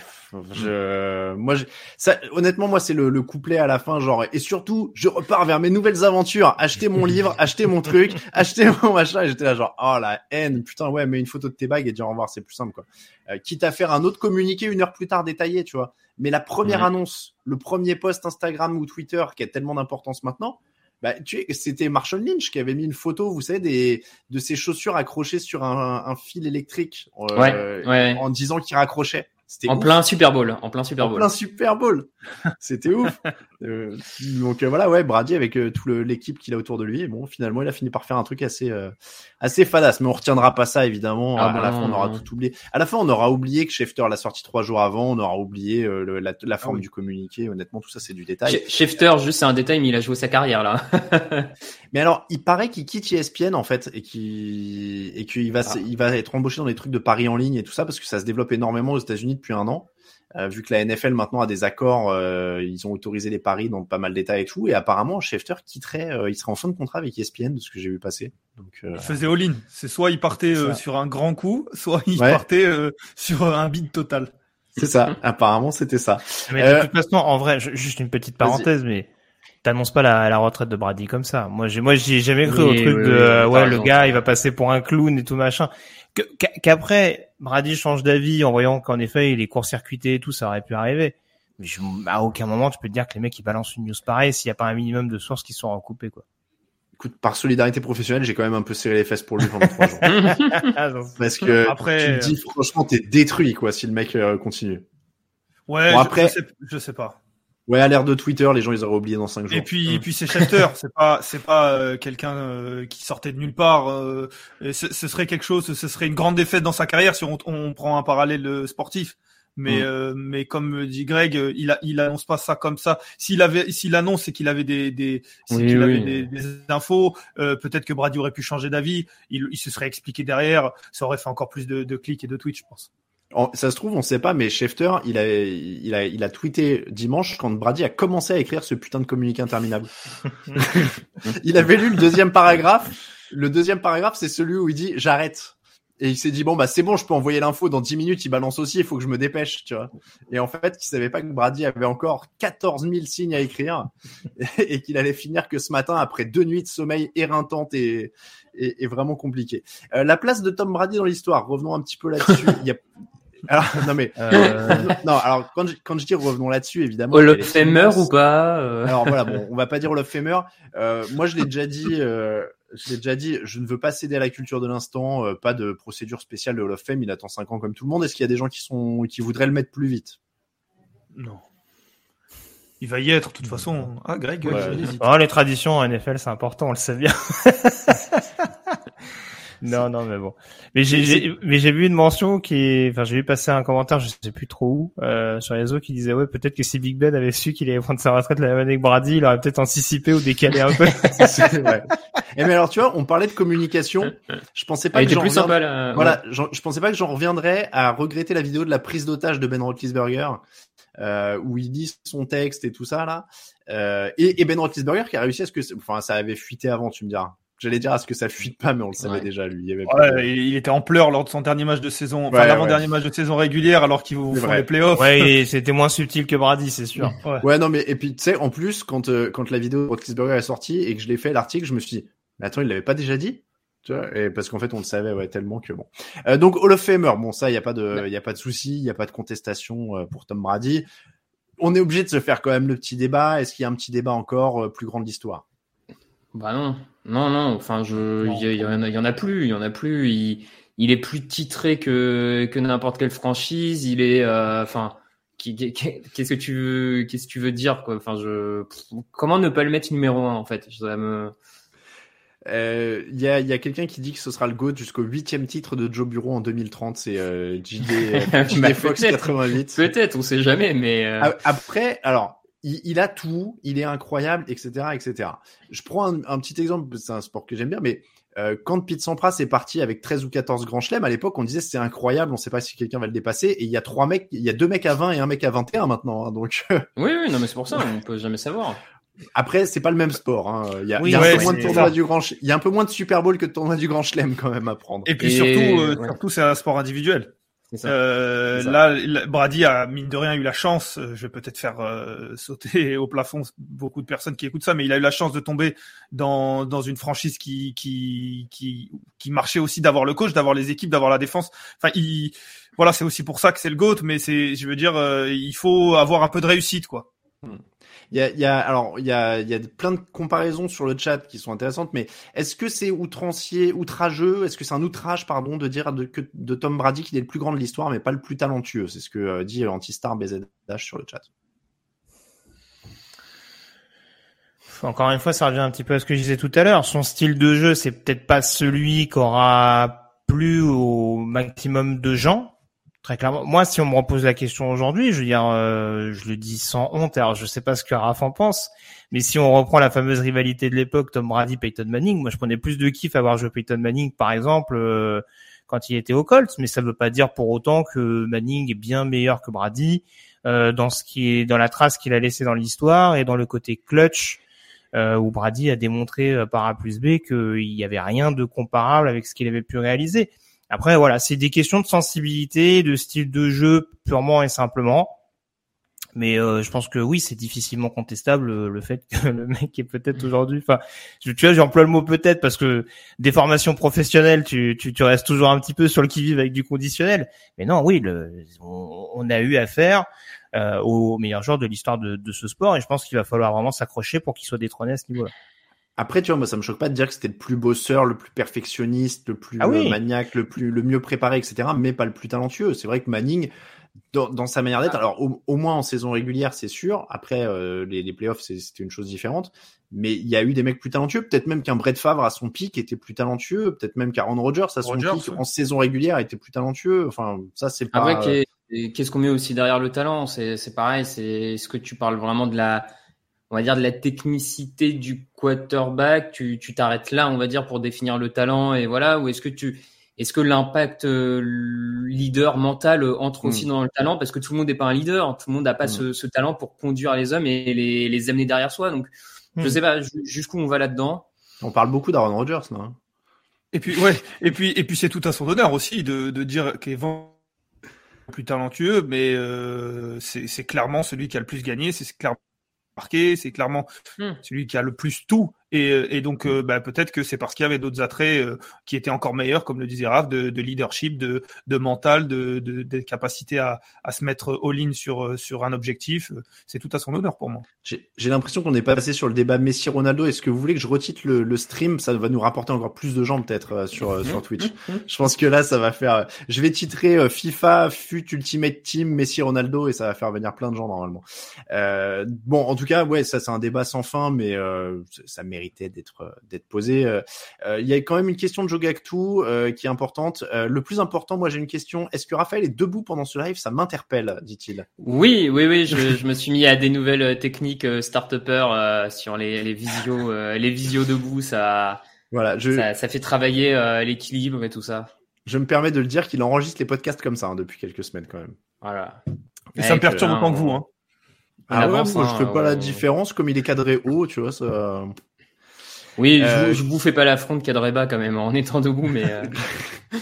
Je, moi, je, ça, honnêtement, moi, c'est le, le couplet à la fin, genre, et surtout, je repars vers mes nouvelles aventures, acheter mon livre, acheter mon truc, acheter mon machin, et j'étais là, genre, oh, la haine, putain, ouais, mets une photo de tes bagues et dire au revoir, c'est plus simple, quoi. Euh, quitte à faire un autre communiqué une heure plus tard détaillé, tu vois. Mais la première annonce, le premier post Instagram ou Twitter qui a tellement d'importance maintenant, bah, tu sais, c'était Marshall Lynch qui avait mis une photo, vous savez, des, de ses chaussures accrochées sur un, un fil électrique, euh, Ouais, ouais. en disant qu'il raccrochait. C'était En ouf. plein Super Bowl, en plein Super En Bowl. plein Super Bowl. C'était ouf. Euh, donc euh, voilà, ouais, Brady avec euh, tout l'équipe qu'il a autour de lui. Bon, finalement, il a fini par faire un truc assez euh, assez fadasse, mais on retiendra pas ça évidemment. Ah à, à la bah fin, on aura tout oublié. À la fin, on aura oublié que Schefter l'a sorti trois jours avant. On aura oublié euh, le- la, la forme oui. du communiqué. Honnêtement, tout ça, c'est du détail. Sch- Schefter, juste c'est un détail, mais il a joué sa carrière là. Mais alors, il paraît qu'il quitte ESPN en fait et qu'il et qu'il va se- il va être embauché dans des trucs de paris en ligne et tout ça parce que ça se développe énormément aux États-Unis depuis un an. Euh, vu que la NFL maintenant a des accords, euh, ils ont autorisé les paris dans pas mal d'États et tout. Et apparemment, Schefter quitterait, euh, il serait en fin de contrat avec ESPN de ce que j'ai vu passer. Donc, euh, Il faisait all-in. C'est soit il partait euh, sur un grand coup, soit il Ouais. partait euh, sur un bid total. c'est ça. apparemment, c'était ça. Mais Euh, de toute façon, en vrai, je- juste une petite parenthèse, mais t'annonces pas la, la retraite de Brady comme ça. Moi, j'ai, moi, j'ai jamais cru Oui, au truc oui, de, oui, euh, ouais, le gars, il va passer pour un clown et tout machin. Qu'après, Brady change d'avis en voyant qu'en effet, il est court-circuité et tout, ça aurait pu arriver. Mais je, à aucun moment, tu peux te dire que les mecs, ils balancent une news pareille s'il n'y a pas un minimum de sources qui sont recoupées, quoi. Écoute, par solidarité professionnelle, j'ai quand même un peu serré les fesses pour lui pendant trois jours. Parce que Après, tu te dis, franchement, t'es détruit, quoi, si le mec euh, continue. Ouais, Bon, je- après- je, sais, je sais pas. Ouais, à l'ère de Twitter, les gens, ils auraient oublié dans cinq jours. Et puis, et puis c'est Schefter, c'est pas, c'est pas euh, quelqu'un euh, qui sortait de nulle part. euh, et ce, ce serait quelque chose, ce serait une grande défaite dans sa carrière si on, on prend un parallèle euh, sportif. Mais, Mm. euh, mais comme dit Greg, euh, il, a, il annonce pas ça comme ça. S'il avait, s'il annonce, c'est qu'il avait des, des, Oui, qu'il oui. avait des, des infos. Euh, peut-être que Brady aurait pu changer d'avis. Il, il se serait expliqué derrière. Ça aurait fait encore plus de, de clics et de tweets, je pense. Ça se trouve, on sait pas, mais Schefter, il a, il a, il a tweeté dimanche quand Brady a commencé à écrire ce putain de communiqué interminable. il avait lu le deuxième paragraphe. Le deuxième paragraphe, c'est celui où il dit j'arrête. Et il s'est dit bon bah c'est bon, je peux envoyer l'info dans 10 minutes. Il balance aussi, il faut que je me dépêche, tu vois. Et en fait, il savait pas que Brady avait encore 14 000 signes à écrire et qu'il allait finir que ce matin après deux nuits de sommeil éreintantes et, et, et vraiment compliquées. Euh, la place de Tom Brady dans l'histoire. Revenons un petit peu là-dessus. Il y a alors, non mais Euh, non alors quand je, quand je dis revenons là-dessus évidemment Hall of Famer ou pas euh, alors voilà bon on va pas dire Hall of Famer euh, moi je l'ai déjà dit euh, je l'ai déjà dit je ne veux pas céder à la culture de l'instant euh, pas de procédure spéciale de Hall of Fame il attend 5 ans comme tout le monde est-ce qu'il y a des gens qui sont qui voudraient le mettre plus vite? Non. Il va y être, de toute façon. Ah, Greg, Ouais. euh, oh, les traditions en NFL, c'est important, on le sait bien. Non, non, mais bon. Mais j'ai, j'ai- mais j'ai vu une mention qui, est- enfin, j'ai vu passer un commentaire, je sais plus trop où, euh, sur les réseaux qui disait ouais, peut-être que si Big Ben avait su qu'il allait prendre sa retraite la même année que Brady, il aurait peut-être anticipé ou décalé un peu. C'est vrai. Et mais alors tu vois on parlait de communication je pensais pas Elle que j'en reviendrais- sympa là. Voilà, je pensais pas que j'en reviendrais à regretter la vidéo de la prise d'otage de Ben Roethlisberger, euh, où il dit son texte et tout ça là. Euh, et, et Ben Roethlisberger qui a réussi à ce que, enfin, ça avait fuité avant, tu me diras. J'allais dire, à ce que ça fuite pas, mais on le savait Ouais. déjà, lui. Il, avait Ouais, de- il était en pleurs lors de son dernier match de saison, enfin Ouais, l'avant-dernier match de saison régulière alors qu'ils vous font vrai. les playoffs. Ouais, et c'était moins subtil que Brady, c'est sûr. Ouais. Ouais, non, mais et puis tu sais, en plus, quand euh, quand la vidéo de Roethlisberger est sortie et que je l'ai fait l'article, je me suis dit, mais attends, il l'avait pas déjà dit? Tu vois et parce qu'en fait, on le savait ouais, tellement que bon. Euh, donc Hall of Famer, bon ça, il y a pas de, il y a pas de souci, il y a pas de contestation euh, pour Tom Brady. On est obligé de se faire quand même le petit débat. Est-ce qu'il y a un petit débat encore euh, plus grand de l'histoire? Bah non, non, non. Enfin, je, il y, en a, y en a plus, il y en a plus. Il, il est plus titré que que n'importe quelle franchise. Il est, euh, enfin, qu'est-ce que tu veux, qu'est-ce que tu veux dire quoi? Enfin, je, comment ne pas le mettre numéro un en fait? Ça me, Euh, Il y a, il y a quelqu'un qui dit que ce sera le GOAT jusqu'au huitième titre de Joe Bureau en 2030. C'est euh, JD, JD Bah, Fox peut-être. 88. peut-être, on sait jamais, mais euh, Après, alors, il, il a tout, il est incroyable, etc., etc. Je prends un, un petit exemple, c'est un sport que j'aime bien, mais euh, quand Pete Sampras est parti avec 13 ou 14 grands chelems, à l'époque, on disait c'est incroyable, on sait pas si quelqu'un va le dépasser, et il y a trois mecs, il y a deux mecs à 20 et un mec à 21 maintenant, hein, donc oui, oui, non, mais c'est pour ça, on peut jamais savoir. après, c'est pas le même sport, hein. il y a, Oui, il y a ouais, un peu moins de du grand, il y a un peu moins de Super Bowl que de tournois du grand chelem quand même à prendre. Et puis Et- surtout, euh, ouais. surtout c'est un sport individuel. Ça. Euh, ça. là, Brady a mine de rien eu la chance. euh, Je vais peut-être faire euh, sauter au plafond beaucoup de personnes qui écoutent ça, mais il a eu la chance de tomber dans dans une franchise qui qui qui qui marchait aussi d'avoir le coach, d'avoir les équipes, d'avoir la défense. Enfin, il voilà, c'est aussi pour ça que c'est le goat. Mais c'est, je veux dire, euh, il faut avoir un peu de réussite, quoi. Il y a, y a, alors, il y a, y a plein de comparaisons sur le chat qui sont intéressantes, mais est-ce que c'est outrancier, outrageux, est-ce que c'est un outrage, pardon, de dire que, de Tom Brady qu'il est le plus grand de l'histoire, mais pas le plus talentueux? C'est ce que euh, dit Antistar BZH sur le chat. Encore une fois, ça revient un petit peu à ce que je disais tout à l'heure. Son style de jeu, c'est peut-être pas celui qu'aura plu au maximum de gens. Très clairement. Moi, si on me repose la question aujourd'hui, je veux dire, euh, je le dis sans honte. Alors, je sais pas ce que Raph en pense, mais si on reprend la fameuse rivalité de l'époque, Tom Brady, Peyton Manning, moi, je prenais plus de kiff à voir jouer Peyton Manning, par exemple, euh, quand il était au Colts. Mais ça veut pas dire pour autant que Manning est bien meilleur que Brady euh, dans ce qui est dans la trace qu'il a laissée dans l'histoire et dans le côté clutch euh, où Brady a démontré euh, par A plus B qu'il y avait rien de comparable avec ce qu'il avait pu réaliser. Après, voilà, c'est des questions de sensibilité, de style de jeu purement et simplement. Mais euh, je pense que oui, c'est difficilement contestable euh, le fait que le mec est peut-être aujourd'hui. Enfin, tu vois, j'emploie le mot peut-être parce que des formations professionnelles, tu, tu, tu restes toujours un petit peu sur le qui vive avec du conditionnel. Mais non, oui, le, on, on a eu affaire euh, au meilleur joueur de l'histoire de, de ce sport et je pense qu'il va falloir vraiment s'accrocher pour qu'il soit détrôné à ce niveau-là. Après, tu vois, moi, ça me choque pas de dire que c'était le plus bosseur, le plus perfectionniste, le plus Ah oui. euh, maniaque, le plus, le mieux préparé, etc., mais pas le plus talentueux. C'est vrai que Manning, dans, dans sa manière d'être, alors au, au moins en saison régulière, c'est sûr. Après, euh, les, les playoffs, c'est- c'était une chose différente. Mais il y a eu des mecs plus talentueux. Peut-être même qu'un Brett Favre à son pic était plus talentueux. Peut-être même qu'Aaron Rodgers à son Rodgers, pic ouais. en saison régulière était plus talentueux. Enfin, ça, c'est pas. Après, qu'est-ce qu'on met aussi derrière le talent? C'est c'est pareil. C'est est-ce que tu parles vraiment de la, on va dire de la technicité du quarterback Tu tu t'arrêtes là, on va dire, pour définir le talent et voilà. Ou est-ce que tu est-ce que l'impact euh, leader mental entre aussi Mm. dans le talent? Parce que tout le monde n'est pas un leader. Tout le monde n'a pas Mm. ce, ce talent pour conduire les hommes et les, les amener derrière soi. Donc, je Mm. sais pas ju- jusqu'où on va là-dedans? On parle beaucoup d'Aaron Rodgers, hein. Et puis ouais, et puis et puis c'est tout à son honneur aussi de, de dire qu'Evan est plus talentueux, mais euh, c'est c'est clairement celui qui a le plus gagné, c'est clairement marqué, c'est clairement Hmm. celui qui a le plus tout. Et, euh, et donc euh, bah, peut-être que c'est parce qu'il y avait d'autres attraits euh, qui étaient encore meilleurs, comme le disait Raph, de, de leadership, de, de mental, de, de, de capacité à, à se mettre all-in sur euh, sur un objectif. C'est tout à son honneur pour moi. J'ai l'impression qu'on est passé sur le débat Messi-Ronaldo. Est-ce que vous voulez que je retitre le, le stream? Ça va nous rapporter encore plus de gens peut-être euh, sur, sur Twitch. Je pense que là, ça va faire. Je vais titrer FIFA Fut Ultimate Team Messi-Ronaldo et ça va faire venir plein de gens normalement. Bon, en tout cas, ouais, ça c'est un débat sans fin, mais ça- ça méritait d'être euh, d'être posé. Euh, euh, Il y a quand même une question de Jogactu euh, qui est importante. Euh, le plus important, moi j'ai une question. Est-ce que Raphaël est debout pendant ce live? Ça m'interpelle, dit-il. Oui, oui, oui, je, je me suis mis à des nouvelles techniques euh, start-upper euh, sur les, les visios, euh, les visios debout, ça, Voilà, je, ça, ça fait travailler euh, l'équilibre et tout ça. je me permets de le dire qu'il enregistre les podcasts comme ça hein, depuis quelques semaines quand même. Voilà. Et ça me perturbe autant que vous. Hein. Ah ouais, avance, moi hein, je fais pas la différence comme il est cadré haut, tu vois ça. Oui, Euh, je, je vous fais pas l'affront de Cadreba quand même en étant debout, mais euh,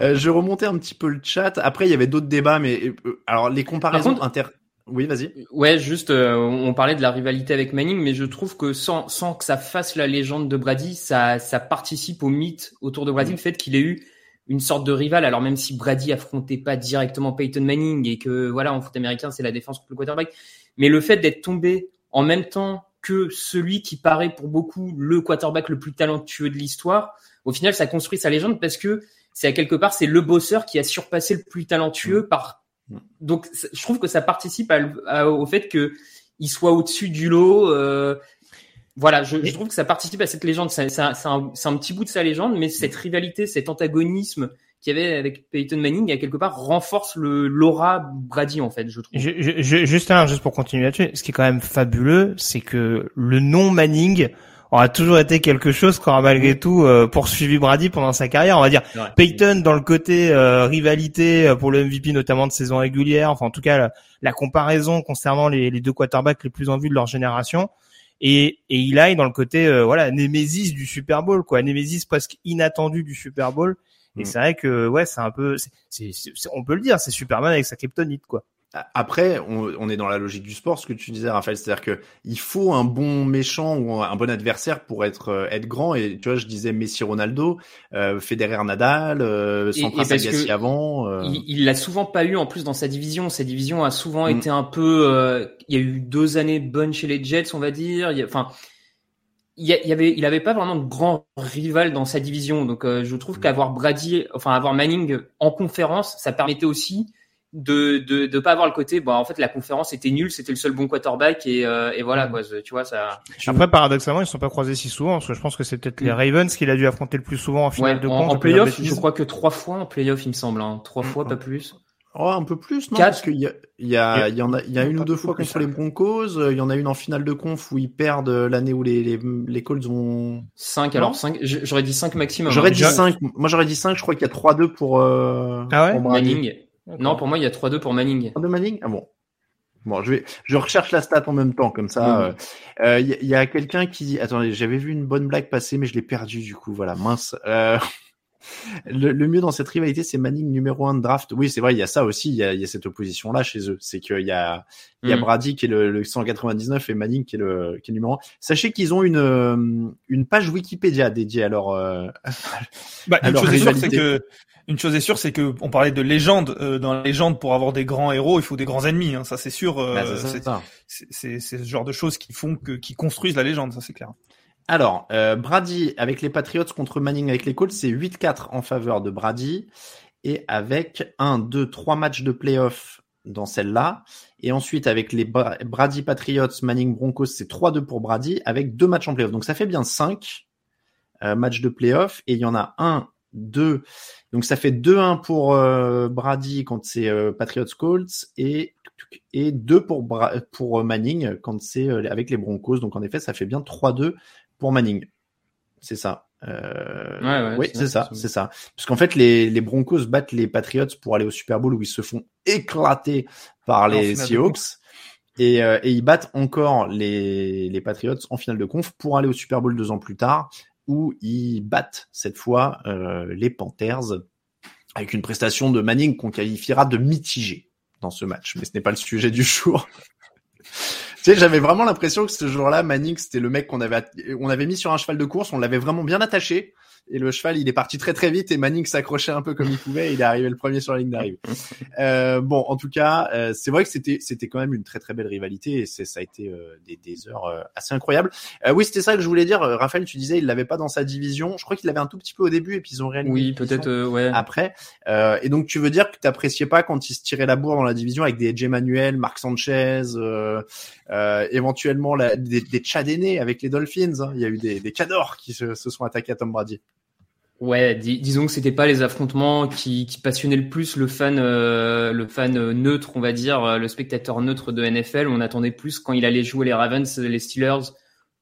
Euh, je remontais un petit peu le chat. Après, il y avait d'autres débats, mais euh, alors les comparaisons contre- inter. Oui, vas-y. ouais, juste euh, on parlait de la rivalité avec Manning, mais je trouve que sans sans que ça fasse la légende de Brady, ça ça participe au mythe autour de Brady, le fait qu'il ait eu une sorte de rival. Alors même si Brady affrontait pas directement Peyton Manning et que voilà en foot américain c'est la défense contre le quarterback, mais le fait d'être tombé en même temps que celui qui paraît pour beaucoup le quarterback le plus talentueux de l'histoire, au final ça construit sa légende parce que c'est à quelque part c'est le bosseur qui a surpassé le plus talentueux par donc c- je trouve que ça participe à- à- au fait que il soit au-dessus du lot euh, voilà je, je trouve que ça participe à cette légende. C'est un, petit bout de sa légende mais cette rivalité cet antagonisme qu'il y avait avec Peyton Manning à quelque part renforce le l'aura Brady en fait je trouve Je- je- je- juste un, juste pour continuer là-dessus, ce qui est quand même fabuleux, c'est que le nom Manning aura toujours été quelque chose qui aura malgré tout euh, poursuivi Brady pendant sa carrière. On va dire Ouais. Peyton dans le côté euh, rivalité euh, pour le MVP notamment de saison régulière, enfin en tout cas la, la comparaison concernant les, les deux quarterbacks les plus en vue de leur génération. Et, et Eli dans le côté euh, voilà némésis du Super Bowl quoi, némésis presque inattendu du Super Bowl. Et Mm. c'est vrai que ouais c'est un peu, c'est- c'est- c'est- on peut le dire, c'est Superman avec sa kryptonite quoi. Après, on, on est dans la logique du sport, ce que tu disais, Raphaël, c'est-à-dire que il faut un bon méchant ou un bon adversaire pour être euh, être grand. Et tu vois, je disais Messi, Ronaldo, euh, Federer, Nadal, euh, Sampras, Agassi avant. euh, Il, il l'a souvent pas eu en plus dans sa division. Sa division a souvent Mm. été un peu. euh, il y a eu deux années bonnes chez les Jets, on va dire. Il y a- Enfin, il y, avait, il avait pas vraiment de grand rival dans sa division. Donc, euh, je trouve qu'avoir Brady, enfin avoir Manning en conférence, ça permettait aussi de de de pas avoir le côté. Bon, en fait, la conférence était nulle, c'était le seul bon quarterback et euh, et voilà quoi. Tu vois ça. Après, paradoxalement, ils se sont pas croisés si souvent, parce que je pense que c'est peut-être les Ravens qu'il a dû affronter le plus souvent en finale Ouais, de en, conf. en dire playoff, je crois que trois fois en playoff, il me semble. Hein. Trois fois, Mm. pas plus. Oh, un peu plus, non Quatre. Parce qu'il y a, il y a, il y en a, il y a Non, une ou deux fois contre ça. les Broncos. euh, Il y en a une en finale de conf où ils perdent euh, l'année où les, les, les Colts ont. 5, Non alors 5, j'aurais dit 5 maximum. J'aurais hein. dit 5. Moi, j'aurais dit 5. Je crois qu'il y a 3-2 pour, euh, Ah ouais? pour. Manning. Non, pour moi, il y a 3-2 pour Manning. 3-2 Manning? Ah bon. Bon, je vais, je recherche la stat en même temps, comme ça. euh, Mhm. euh, Il y, a- il y a quelqu'un qui dit, attendez, j'avais vu une bonne blague passer, mais je l'ai perdue, du coup, voilà, mince. Euh, le, le mieux dans cette rivalité, c'est Manning numéro 1 de draft. Oui, c'est vrai, il y a ça aussi, il y a, il y a cette opposition-là chez eux. C'est qu'il y a, il y a Mhm. Brady qui est le, le 199 et Manning qui est le, qui est le numéro 1. Sachez qu'ils ont une, euh, une page Wikipédia dédiée à leur, euh, Bah, une chose est sûre, c'est rivalité. que une chose est sûre, c'est que on parlait de légende. Euh, dans la légende, pour avoir des grands héros, il faut des grands ennemis. Hein, ça, c'est sûr. euh, bah, c'est ce genre de choses qui font que qui construisent la légende. Ça, c'est clair. Alors, euh, Brady avec les Patriots contre Manning avec les Colts, c'est 8-4 en faveur de Brady. Et avec 1, 2, 3 matchs de playoff dans celle-là. Et ensuite, avec les Bra- Brady Patriots, Manning Broncos, c'est 3-2 pour Brady, avec deux matchs en playoff. Donc ça fait bien 5 euh, matchs de playoff. Et il y en a 1, 2. Donc ça fait 2-1 pour euh, Brady quand c'est euh, Patriots Colts et et 2 pour pour euh, Manning quand c'est euh, avec les Broncos. Donc en effet, ça fait bien 3-2 pour Manning. C'est ça. Euh, Ouais, ouais, oui, c'est ça, c'est ça. Parce qu'en fait, les, les Broncos battent les Patriots pour aller au Super Bowl où ils se font éclater par En les Seahawks. Et, euh, et ils battent encore les, les Patriots en finale de conf pour aller au Super Bowl deux ans plus tard, où ils battent cette fois euh, les Panthers avec une prestation de Manning qu'on qualifiera de mitigée dans ce match. Mais ce n'est pas le sujet du jour. Tu sais, j'avais vraiment l'impression que ce jour-là, Manning, c'était le mec qu'on avait, on avait mis sur un cheval de course, on l'avait vraiment bien attaché. Et le cheval, il est parti très très vite et Manning s'accrochait un peu comme il pouvait et il est arrivé le premier sur la ligne d'arrivée. Euh, bon, en tout cas, euh, c'est vrai que c'était c'était quand même une très très belle rivalité et c'est ça a été euh, des, des heures euh, assez incroyables. Euh, oui, c'était ça que je voulais dire. Euh, Raphaël, tu disais, il l'avait pas dans sa division. Je crois qu'il l'avait un tout petit peu au début et puis ils ont réalisé. Oui, peut-être, euh, ouais. Après, euh, et donc tu veux dire que t'appréciais pas quand ils se tiraient la bourre dans la division avec des Edge Emmanuel, Marc Sanchez, euh, euh, éventuellement la, des, des Chad aînés avec les Dolphins. hein. Il y a eu des, des cadors qui se, se sont attaqués à Tom Brady. Ouais, dis- disons que c'était pas les affrontements qui, passionnaient le plus le fan, euh, le fan euh, neutre, on va dire, euh, le spectateur neutre de NFL. On attendait plus quand il allait jouer les Ravens, les Steelers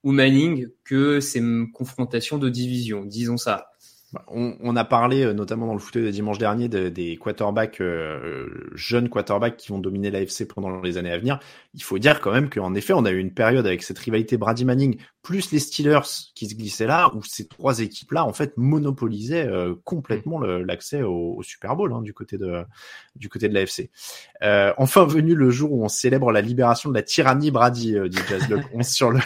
ou Manning que ces confrontations de division, disons ça. Bah, on, on, a parlé euh, notamment dans le foot de dimanche dernier de, des quarterbacks euh, jeunes quarterbacks qui vont dominer l'AFC pendant les années à venir. Il faut dire quand même qu'en effet, on a eu une période avec cette rivalité Brady Manning plus les Steelers qui se glissaient là, où ces trois équipes-là en fait monopolisaient euh, complètement l'accès au, au, Super Bowl hein, du côté de du côté de l'AFC. Euh, enfin venu le jour où on célèbre la libération de la tyrannie Brady, dit Jazz on sur le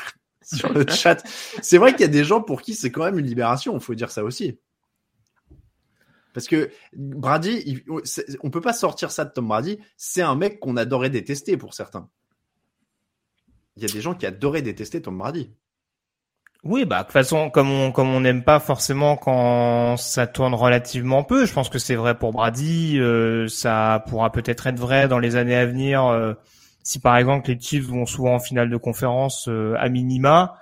sur le chat. C'est vrai qu'il y a des gens pour qui c'est quand même une libération, il faut dire ça aussi. Parce que Brady, il, on peut pas sortir ça de Tom Brady. C'est un mec qu'on adorait détester pour certains. Il y a des gens qui adoraient détester Tom Brady. Oui, bah de toute façon, comme on comme on n'aime pas forcément quand ça tourne relativement peu, je pense que c'est vrai pour Brady. Euh, ça pourra peut-être être vrai dans les années à venir. Euh, si par exemple les Chiefs vont souvent en finale de conférence euh, à minima,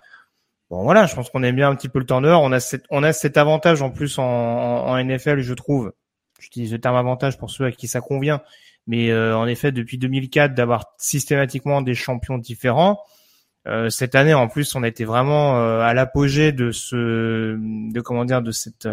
Bon voilà, je pense qu'on aime bien un petit peu le turner. On a cet, on a cet avantage en plus en, en, NFL, je trouve. J'utilise le terme avantage pour ceux à qui ça convient. Mais euh, en effet, depuis 2004, d'avoir systématiquement des champions différents. Euh, cette année, en plus, on été vraiment euh, à l'apogée de ce, de comment dire, de cette,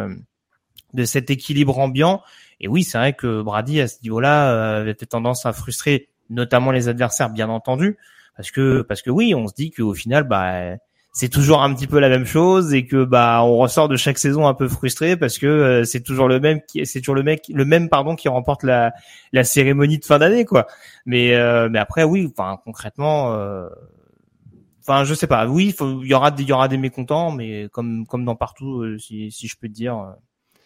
de cet équilibre ambiant. Et oui, c'est vrai que Brady à ce niveau-là avait tendance à frustrer, notamment les adversaires, bien entendu, parce que parce que oui, on se dit qu'au final, bah c'est toujours un petit peu la même chose et que bah on ressort de chaque saison un peu frustré parce que euh, c'est toujours le même qui c'est toujours le mec le même pardon qui remporte la la cérémonie de fin d'année quoi. Mais euh, mais après oui, enfin concrètement euh, enfin je sais pas, oui, il y aura il y aura des mécontents mais comme comme dans partout si si je peux te dire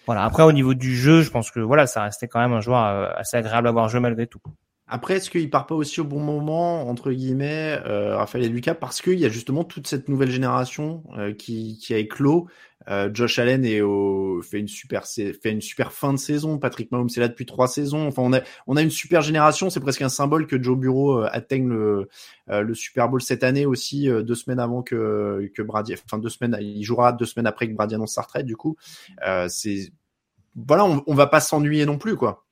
voilà, après au niveau du jeu, je pense que voilà, ça restait quand même un joueur assez agréable à voir jouer malgré tout. Après, est-ce qu'il part pas aussi au bon moment, entre guillemets, euh, Raphaël et Lucas, parce qu'il y a justement toute cette nouvelle génération euh, qui, qui a éclos. Euh, Josh Allen est au, fait une super fait une super fin de saison. Patrick Mahomes est là depuis trois saisons. Enfin, on a on a une super génération. C'est presque un symbole que Joe Bureau euh, atteigne le euh, le Super Bowl cette année aussi, deux semaines avant que que Brady. Enfin, deux semaines. Il jouera deux semaines après que Brady annonce sa retraite. Du coup, c'est voilà, on, on va pas s'ennuyer non plus, quoi.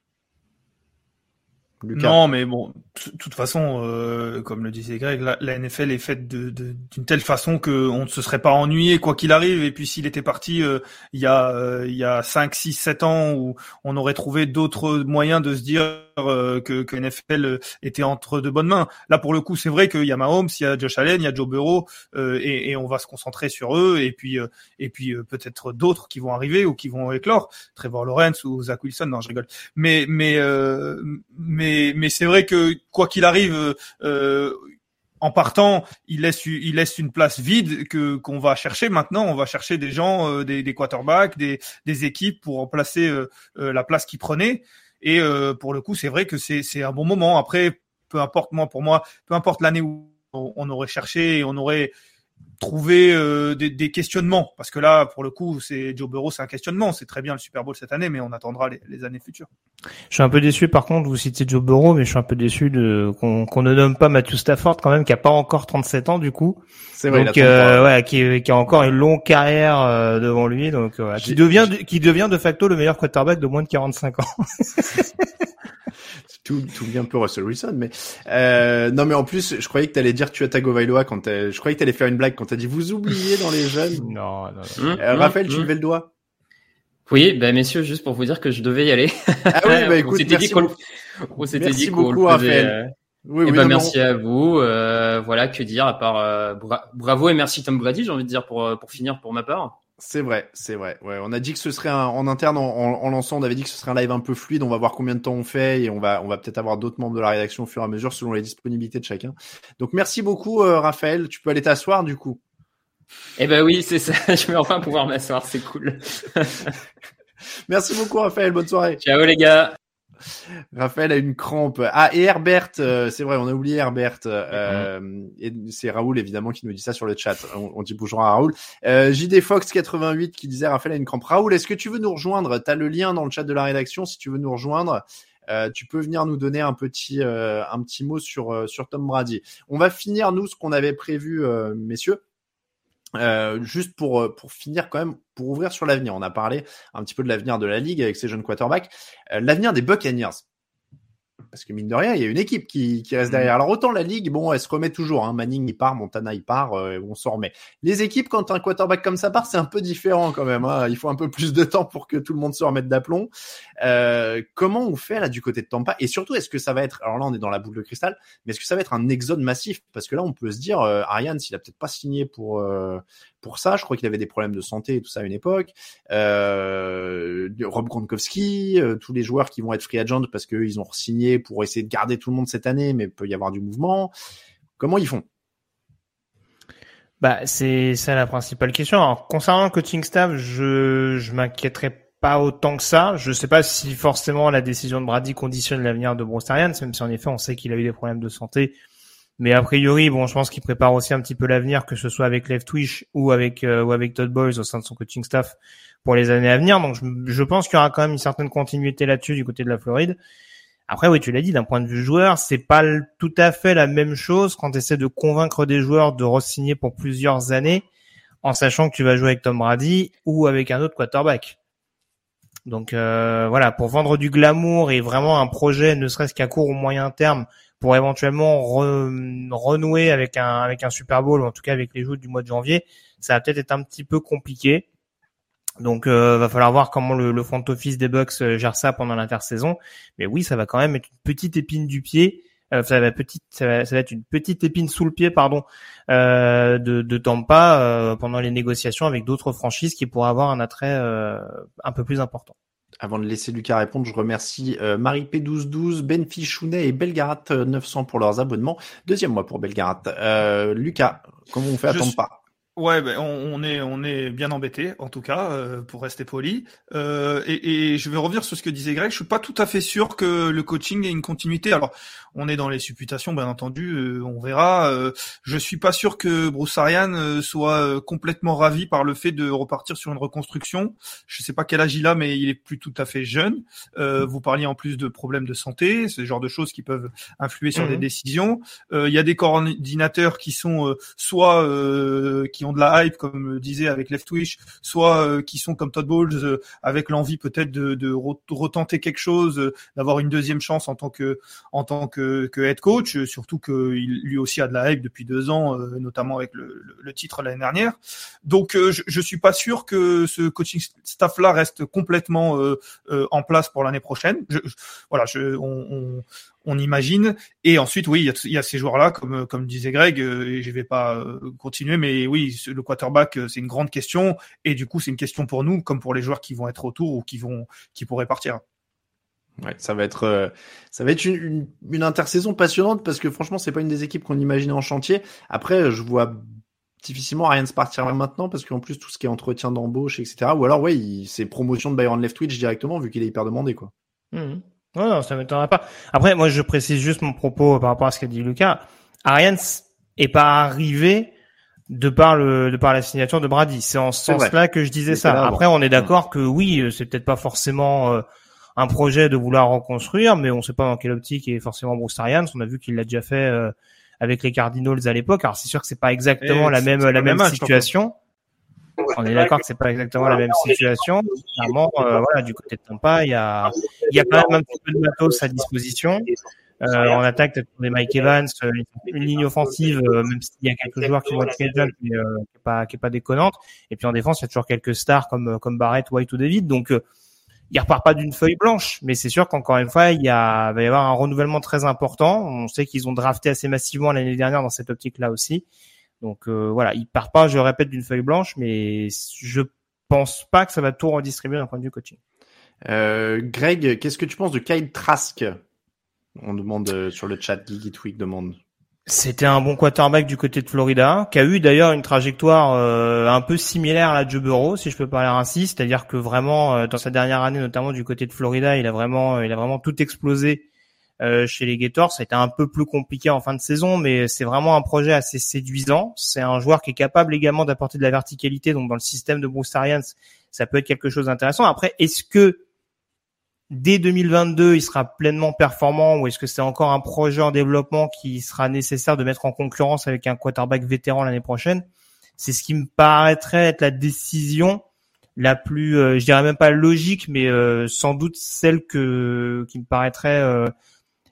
Non, mais bon, de toute façon, euh, comme le disait Greg, la, la NFL est faite d'une de, telle façon qu'on ne se serait pas ennuyé quoi qu'il arrive. Et puis s'il était parti euh, il y a euh, il y a 5, 6, 7 ans où on aurait trouvé d'autres moyens de se dire que, que NFL était entre de bonnes mains. Là, pour le coup, c'est vrai qu'il y a Mahomes, il y a Josh Allen, il y a Joe Burrow, et, et, on va se concentrer sur eux. Et puis et puis peut-être d'autres qui vont arriver ou qui vont éclore, Trevor Lawrence ou Zach Wilson. Non, je rigole. Mais mais mais mais c'est vrai que quoi qu'il arrive, euh, en partant, il laisse il laisse une place vide que qu'on va chercher maintenant. On va chercher des gens, euh, des, des quarterbacks, des, des équipes pour remplacer euh, la place qu'ils prenaient. Et pour le coup, c'est vrai que c'est c'est un bon moment. Après, peu importe moi pour moi, peu importe l'année où on aurait cherché, on aurait trouver euh, des, des, questionnements. Parce que là pour le coup c'est Joe Burrow c'est un questionnement. C'est très bien le Super Bowl cette année mais on attendra les, les, années futures. Je suis un peu déçu par contre vous citez Joe Burrow mais je suis un peu déçu de qu'on qu'on ne nomme pas Matthew Stafford quand même qui a pas encore 37 ans du coup. C'est vrai donc euh, ouais qui, qui, a encore une longue carrière euh, devant lui. Donc qui devient qui devient de facto le meilleur quarterback de moins de 45 ans tout, tout bien peu Russell Wilson, mais euh, non, mais en plus, je croyais que t'allais dire tu as Tagovailoa quand je croyais que t'allais faire une blague quand t'as dit vous oubliez dans les jeunes. non, non. non. Euh, Raphaël, tu levais le doigt. Oui, ben messieurs, juste pour vous dire que je devais y aller. Ah oui, bah écoute, merci, beaucoup. on s'était dit beaucoup, Raphaël. Euh, oui, eh oui, ben, merci à vous. Euh, voilà, que dire à part euh, bravo et merci Tom Brady, j'ai envie de dire pour pour finir pour ma part. C'est vrai, c'est vrai. Ouais, on a dit que ce serait un, en interne en, en, lançant, on avait dit que ce serait un live un peu fluide. On va voir combien de temps on fait et on va, on va peut-être avoir d'autres membres de la rédaction au fur et à mesure selon les disponibilités de chacun. Donc merci beaucoup, euh, Raphaël. Tu peux aller t'asseoir du coup. Eh ben oui, c'est ça. Je vais enfin pouvoir m'asseoir, c'est cool. merci beaucoup, Raphaël. Bonne soirée. Ciao les gars. Raphaël a une crampe. Ah, et Herbert, euh, c'est vrai, on a oublié Herbert. Euh, mm-hmm. et c'est Raoul, évidemment, qui nous dit ça sur le chat. On, dit bonjour à Raoul. Euh, JD Fox 88 qui disait Raphaël a une crampe. Raoul, est-ce que tu veux nous rejoindre? Tu as le lien dans le chat de la rédaction si tu veux nous rejoindre. Euh, tu peux venir nous donner un petit euh, un petit mot sur sur Tom Brady. On va finir nous ce qu'on avait prévu, messieurs. Euh, juste pour euh, pour finir quand même pour ouvrir sur l'avenir, on a parlé un petit peu de l'avenir de la ligue avec ces jeunes quarterbacks, euh, l'avenir des Buccaneers. Parce que mine de rien, il y a une équipe qui, qui reste derrière. Alors autant la ligue, bon, elle se remet toujours. Hein. Manning il part, Montana il part, euh, on s'en remet. Les équipes, quand un quarterback comme ça part, c'est un peu différent quand même. Hein. Il faut un peu plus de temps pour que tout le monde se remette d'aplomb. Euh, comment on fait là du côté de Tampa? Et surtout, est-ce que ça va être Alors là, on est dans la boule de cristal, mais est-ce que ça va être un exode massif? Parce que là, on peut se dire, euh, Ariane, s'il a peut-être pas signé pour euh, pour ça, je crois qu'il avait des problèmes de santé et tout ça à une époque. Rob Gronkowski, tous les joueurs qui vont être free agent parce qu'ils ont signé pour essayer de garder tout le monde cette année, mais il peut y avoir du mouvement. Comment ils font? Bah, c'est ça la principale question. Concernant le coaching staff, je je m'inquiéterais pas autant que ça. Je sais pas si forcément la décision de Brady conditionne l'avenir de Bruce même si en effet on sait qu'il a eu des problèmes de santé. Mais a priori, bon, je pense qu'il prépare aussi un petit peu l'avenir, que ce soit avec Left Twitch ou avec euh, ou avec Todd Boys au sein de son coaching staff pour les années à venir. Donc, je, je pense qu'il y aura quand même une certaine continuité là-dessus du côté de la Floride. Après, oui, tu l'as dit, d'un point de vue joueur, c'est pas tout à fait la même chose quand tu essaies de convaincre des joueurs de re-signer pour plusieurs années en sachant que tu vas jouer avec Tom Brady ou avec un autre quarterback. Donc euh, voilà, pour vendre du glamour et vraiment un projet, ne serait-ce qu'à court ou moyen terme, pour éventuellement renouer avec un avec un Super Bowl ou en tout cas avec les jeux du mois de janvier, ça va peut-être être un petit peu compliqué. Donc, euh, va falloir voir comment le, front office des Bucks euh, gère ça pendant l'intersaison. Mais oui, ça va quand même être une petite épine du pied. Euh, ça va petite, ça va, être une petite épine sous le pied, pardon, euh, de, de Tampa euh, pendant les négociations avec d'autres franchises qui pourraient avoir un attrait un peu plus important. Avant de laisser Lucas répondre, je remercie Marie P1212, Ben Fichounet et Belgarat 900 pour leurs abonnements. Deuxième mois pour Belgarat. Lucas, comment on fait à Tampa? Ouais, ben, on, est on est bien embêté en tout cas euh, pour rester poli. Euh, et, et, je vais revenir sur ce que disait Greg. Je suis pas tout à fait sûr que le coaching ait une continuité. Alors, on est dans les supputations, bien entendu. Euh, on verra. Euh, je suis pas sûr que Bruce Arians euh, soit complètement ravi par le fait de repartir sur une reconstruction. Je sais pas quel âge il a, mais il est plus tout à fait jeune. vous parliez en plus de problèmes de santé, ce genre de choses qui peuvent influer sur des mhm. décisions. Il y a des coordinateurs qui sont soit qui ont de la hype, comme disait avec Left Wish, soit euh, qui sont comme Todd Bowles, euh, avec l'envie peut-être de, retenter quelque chose, euh, d'avoir une deuxième chance en tant que en tant que, que head coach, surtout qu'il lui aussi a de la hype depuis deux ans, notamment avec le, titre l'année dernière. Donc je, je suis pas sûr que ce coaching staff là reste complètement en place pour l'année prochaine. Voilà, on on imagine. Et ensuite, oui, il y a, ces joueurs-là, comme comme disait Greg, euh, et je vais pas euh, continuer, mais oui, le quarterback, euh, c'est une grande question, et du coup, c'est une question pour nous, comme pour les joueurs qui vont être autour ou qui vont qui pourraient partir. Ouais, ça va être ça va être une, une, intersaison passionnante parce que franchement, c'est pas une des équipes qu'on imaginait en chantier. Après, je vois difficilement rien se partir maintenant parce qu'en plus tout ce qui est entretien d'embauche, etc. Ou alors, ouais, c'est promotion de Byron Leftwich directement vu qu'il est hyper demandé, quoi. Mmh. Non, non, ça m'étonnerait pas. Après, moi, je précise juste mon propos par rapport à ce qu'a dit Lucas. Arians est pas arrivé de par le de par la signature de Brady. C'est en ce sens-là que je disais ça. Après, on est d'accord que oui, euh, c'est peut-être pas forcément euh, un projet de vouloir reconstruire, mais on sait pas dans quelle optique est forcément Bruce Arians. On a vu qu'il l'a déjà fait euh, avec les Cardinals à l'époque. Alors c'est sûr que c'est pas exactement la même la même situation. On est d'accord que c'est pas exactement la même situation. Clairement, euh, voilà, du côté de Tampa, il y a, il y a quand même un petit peu de matos à disposition. Euh, en attaque, tu des Mike Evans, euh, une ligne offensive, euh, même s'il y a quelques joueurs qui vont être jeunes, mais euh, qui est pas qui est pas déconnante. Et puis en défense, il y a toujours quelques stars comme comme Barrett, White ou David. Donc il repart pas d'une feuille blanche, mais c'est sûr qu'encore une fois, il y a, va y avoir un renouvellement très important. On sait qu'ils ont drafté assez massivement l'année dernière dans cette optique-là aussi. Donc euh, voilà, il part pas, je répète, d'une feuille blanche, mais je pense pas que ça va tout redistribuer d'un point de vue coaching. Euh, Greg, qu'est-ce que tu penses de Kyle Trask? On demande euh, sur le chat, Geeky Tweak demande. C'était un bon quarterback du côté de Florida, qui a eu d'ailleurs une trajectoire euh, un peu similaire à la Joe Burrow, si je peux parler ainsi, c'est-à-dire que vraiment dans sa dernière année, notamment du côté de Florida, il a vraiment, il a vraiment tout explosé euh, chez les Gators. Ça a été un peu plus compliqué en fin de saison, mais c'est vraiment un projet assez séduisant. C'est un joueur qui est capable également d'apporter de la verticalité, donc dans le système de Bruce Arians, ça peut être quelque chose d'intéressant. Après, est-ce que dès 2022, il sera pleinement performant ou est-ce que c'est encore un projet en développement qui sera nécessaire de mettre en concurrence avec un quarterback vétéran l'année prochaine? C'est ce qui me paraîtrait être la décision la plus, euh, je dirais même pas logique, mais euh, sans doute celle que qui me paraîtrait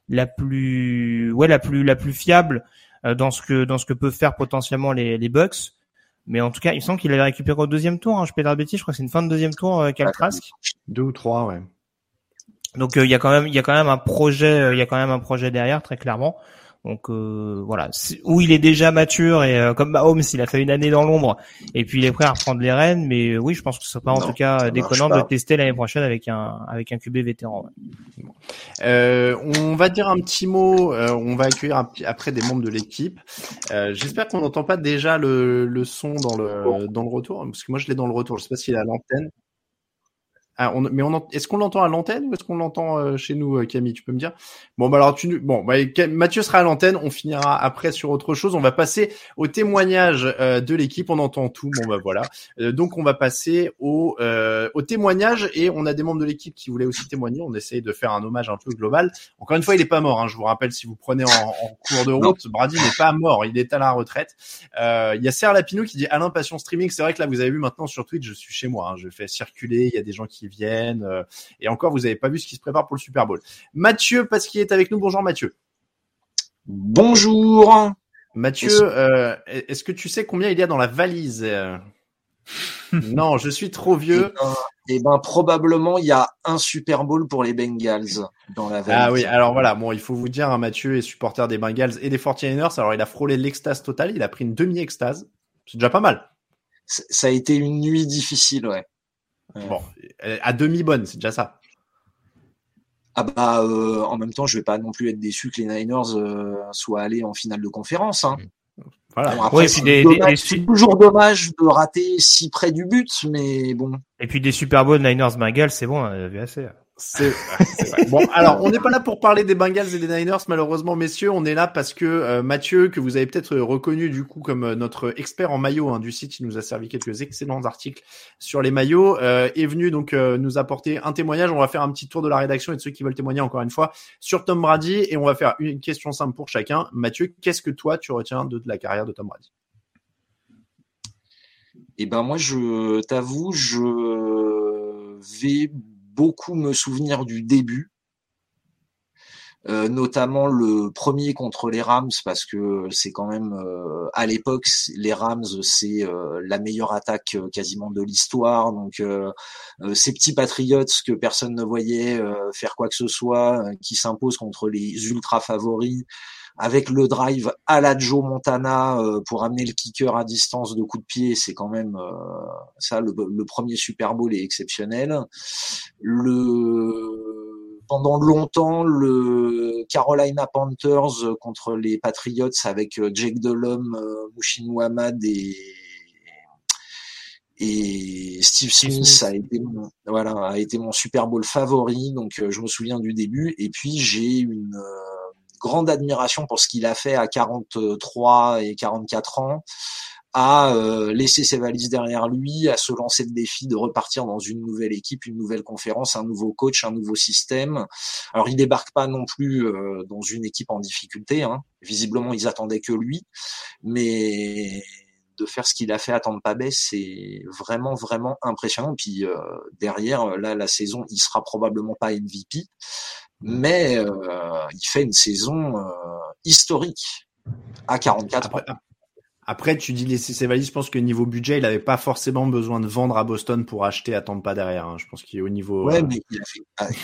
la plus, ouais, la plus, la plus fiable euh, dans ce que dans ce que peuvent faire potentiellement les, les Bucks. Mais en tout cas, il semble qu'il avait récupéré au deuxième tour. Hein, je peux dire je crois que c'est une fin de deuxième tour, euh. Deux ou trois, ouais. Donc euh, il y a quand même il y a quand même un projet euh, il y a quand même un projet derrière très clairement. Donc euh, voilà, où il est déjà mature et euh, comme Mahomes, il a fait une année dans l'ombre et puis il est prêt à reprendre les rênes. Mais euh, oui, je pense que ce sera pas en tout cas déconnant de tester l'année prochaine avec un avec un QB vétéran. on va dire un petit mot. on va accueillir après des membres de l'équipe. J'espère qu'on n'entend pas déjà le, le son dans le dans le retour parce que moi je l'ai dans le retour. Je sais pas s'il est à l'antenne. Ah, on, mais on est-ce qu'on l'entend à l'antenne ou est-ce qu'on l'entend euh, chez nous, euh, Camille Tu peux me dire? Bon, bah alors tu, bon, bah, Mathieu sera à l'antenne. On finira après sur autre chose. On va passer au témoignage euh, de l'équipe. On entend tout. Bon, bah voilà. donc on va passer au, au témoignage et on a des membres de l'équipe qui voulaient aussi témoigner. On essaye de faire un hommage un peu global. Encore une fois, il est pas mort. Hein, je vous rappelle, si vous prenez en, en cours de route, Brady n'est pas mort. Il est à la retraite. Il y a Serre Lapinou qui dit Alain Passion Streaming. C'est vrai que là, vous avez vu maintenant sur Twitch, je suis chez moi. Hein, je fais circuler. Il y a des gens qui viennent. Euh, et encore, vous n'avez pas vu ce qui se prépare pour le Super Bowl. Mathieu, parce qu'il est avec nous. Bonjour Mathieu. Bonjour. Mathieu, euh, est-ce que tu sais combien il y a dans la valise euh? Non, je suis trop vieux. Eh ben, eh ben, probablement il y a un Super Bowl pour les Bengals dans la valise. Ah oui, alors voilà, bon, il faut vous dire, hein, Mathieu est supporter des Bengals et des 49ers. Alors il a frôlé l'extase totale, il a pris une demi-extase. C'est déjà pas mal. Ça a été une nuit difficile, ouais. Bon, à demi bonne, c'est déjà ça. Ah bah, euh, en même temps, je vais pas non plus être déçu que les Niners euh, soient allés en finale de conférence. Hein. Voilà. après, c'est toujours dommage de rater si près du but, mais bon. Et puis des Super Bowl Niners Bengals, c'est bon, on a vu assez. C'est Bon, alors on n'est pas là pour parler des Bengals et des Niners, malheureusement, messieurs. On est là parce que euh, Mathieu, que vous avez peut-être reconnu du coup comme euh, notre expert en maillot hein, du site, il nous a servi quelques excellents articles sur les maillots, euh, est venu donc nous apporter un témoignage. On va faire un petit tour de la rédaction et de ceux qui veulent témoigner encore une fois sur Tom Brady et on va faire une question simple pour chacun. Mathieu, qu'est-ce que toi tu retiens de, de la carrière de Tom Brady? Eh ben moi, je t'avoue, je vais beaucoup me souvenir du début, euh, notamment le premier contre les Rams parce que c'est quand même euh, à l'époque les Rams c'est euh, la meilleure attaque quasiment de l'histoire. Donc ces petits Patriots que personne ne voyait faire quoi que ce soit qui s'imposent contre les ultra favoris avec le drive à la Joe Montana euh, pour amener le kicker à distance de coup de pied, c'est quand même euh, ça. Le, premier Super Bowl est exceptionnel. Le pendant longtemps, le Carolina Panthers contre les Patriots avec euh, Jake Delhomme, Mouchin Muhammad et et Steve Smith a été mon, voilà a été mon Super Bowl favori donc je me souviens du début et puis j'ai une grande admiration pour ce qu'il a fait à 43 et 44 ans à euh, laisser ses valises derrière lui, à se lancer le défi de repartir dans une nouvelle équipe, une nouvelle conférence, un nouveau coach, un nouveau système. Alors il débarque pas non plus euh, dans une équipe en difficulté. Hein. Visiblement ils attendaient que lui, mais de faire ce qu'il a fait à Tampa Bay, c'est vraiment vraiment impressionnant. Puis euh, derrière, là la saison, il sera probablement pas MVP, mais euh, il fait une saison euh, historique à 44 après, Après, tu dis laisser ses valises. Je pense que niveau budget, il n'avait pas forcément besoin de vendre à Boston pour acheter à Tampa derrière. Hein. Je pense qu'il au niveau. Ouais, mais il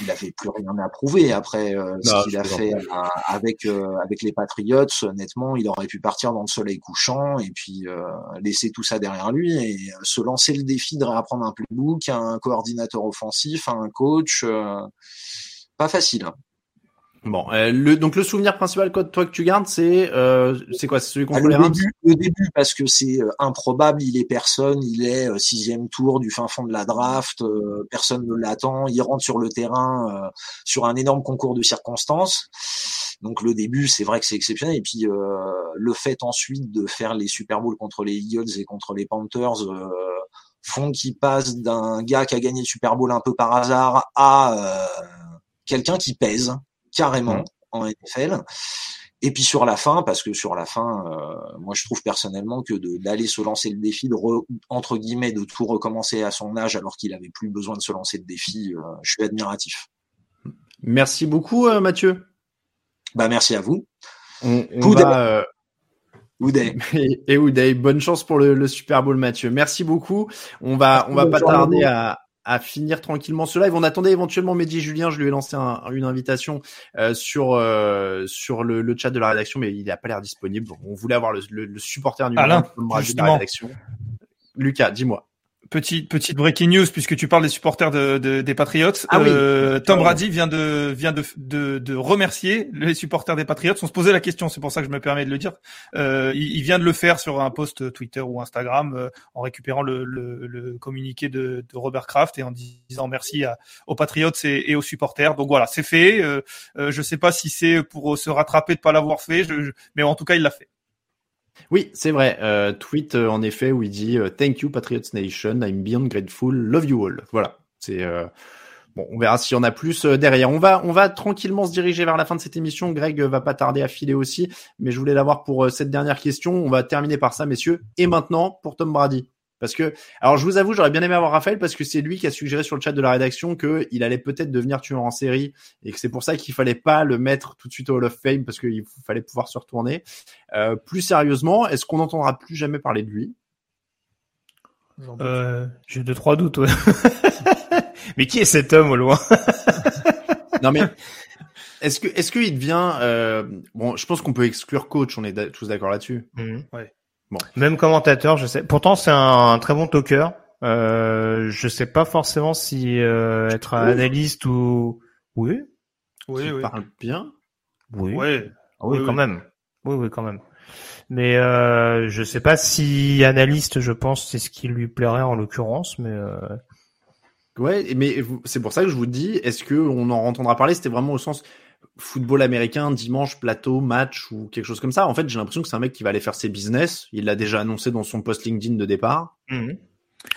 avait, ah, plus rien à prouver après euh, ce qu'il a fait avec avec les Patriots. Honnêtement, il aurait pu partir dans le soleil couchant et puis laisser tout ça derrière lui et se lancer le défi de réapprendre un playbook, un coordinateur offensif, un coach pas facile. Hein. Bon, euh, le, donc le souvenir principal toi que tu gardes, c'est euh, c'est quoi? C'est celui contre ah, le début, Le début, parce que c'est euh, improbable, il est personne, il est sixième tour du fin fond de la draft, personne ne l'attend, il rentre sur le terrain sur un énorme concours de circonstances. Donc le début, c'est vrai que c'est exceptionnel. Et puis le fait ensuite de faire les Super Bowls contre les Eagles et contre les Panthers font qu'il passe d'un gars qui a gagné le Super Bowl un peu par hasard à quelqu'un qui pèse carrément en NFL. Et puis sur la fin, parce que sur la fin, euh, moi je trouve personnellement que d'aller se lancer le défi, de entre guillemets, de tout recommencer à son âge alors qu'il avait plus besoin de se lancer le défi, euh, je suis admiratif. Merci beaucoup euh, Mathieu. Bah merci à vous. On, on va, Ouday. Et, et Ouday, bonne chance pour le, le, Super Bowl, Mathieu. Merci beaucoup. On va, on va pas tarder à, à finir tranquillement ce live. On attendait éventuellement Mehdi Julien. Je lui ai lancé un, une invitation euh, sur euh, sur le, le, chat de la rédaction, mais il n'a pas l'air disponible. On voulait avoir le, le, le supporter numéro Alain, de la rédaction. Lucas, dis-moi. Petite petite breaking news puisque tu parles des supporters de, de des Patriots. Ah oui. euh, Tom Brady vient de vient de, de, de remercier les supporters des Patriots. On se posait la question, c'est pour ça que je me permets de le dire. Euh, il, il, vient de le faire sur un post Twitter ou Instagram euh, en récupérant le, le, le communiqué de, de, Robert Kraft et en disant merci à, aux Patriots et, et, aux supporters. Donc voilà, c'est fait. Je sais pas si c'est pour se rattraper de pas l'avoir fait, je, je, mais en tout cas il l'a fait. Oui, c'est vrai. Euh, tweet euh, en effet où il dit euh, Thank you Patriots Nation, I'm beyond grateful, love you all. Voilà. C'est euh, bon. On verra s'il y en a plus derrière. On va on va tranquillement se diriger vers la fin de cette émission. Greg va pas tarder à filer aussi, mais je voulais l'avoir pour cette dernière question. On va terminer par ça, messieurs. Et maintenant pour Tom Brady. Parce que, alors je vous avoue, j'aurais bien aimé avoir Raphaël parce que c'est lui qui a suggéré sur le chat de la rédaction que il allait peut-être devenir tueur en série et que c'est pour ça qu'il fallait pas le mettre tout de suite au Hall of Fame parce qu'il fallait pouvoir se retourner. Euh, plus sérieusement, est-ce qu'on n'entendra plus jamais parler de lui? Euh, J'ai deux trois doutes. Ouais. mais qui est cet homme au loin? Non mais. Est-ce que est-ce qu'il devient euh, bon Je pense qu'on peut exclure coach. On est tous d'accord là-dessus. Mmh. Ouais. Bon. Même commentateur, je sais. Pourtant, c'est un, un, très bon talker. Euh, je sais pas forcément si euh, être un analyste ou oui. Oui, Il oui. parle bien. Oui. Ouais. Ah oui, Oui, quand oui. même. Oui, oui, quand même. Mais euh, je sais pas si analyste, je pense, c'est ce qui lui plairait en l'occurrence, mais euh... Ouais, mais c'est pour ça que je vous dis, est-ce que on en entendra parler? C'était vraiment au sens football américain, dimanche, plateau, match ou quelque chose comme ça. En fait, j'ai l'impression que c'est un mec qui va aller faire ses business. Il l'a déjà annoncé dans son post LinkedIn de départ.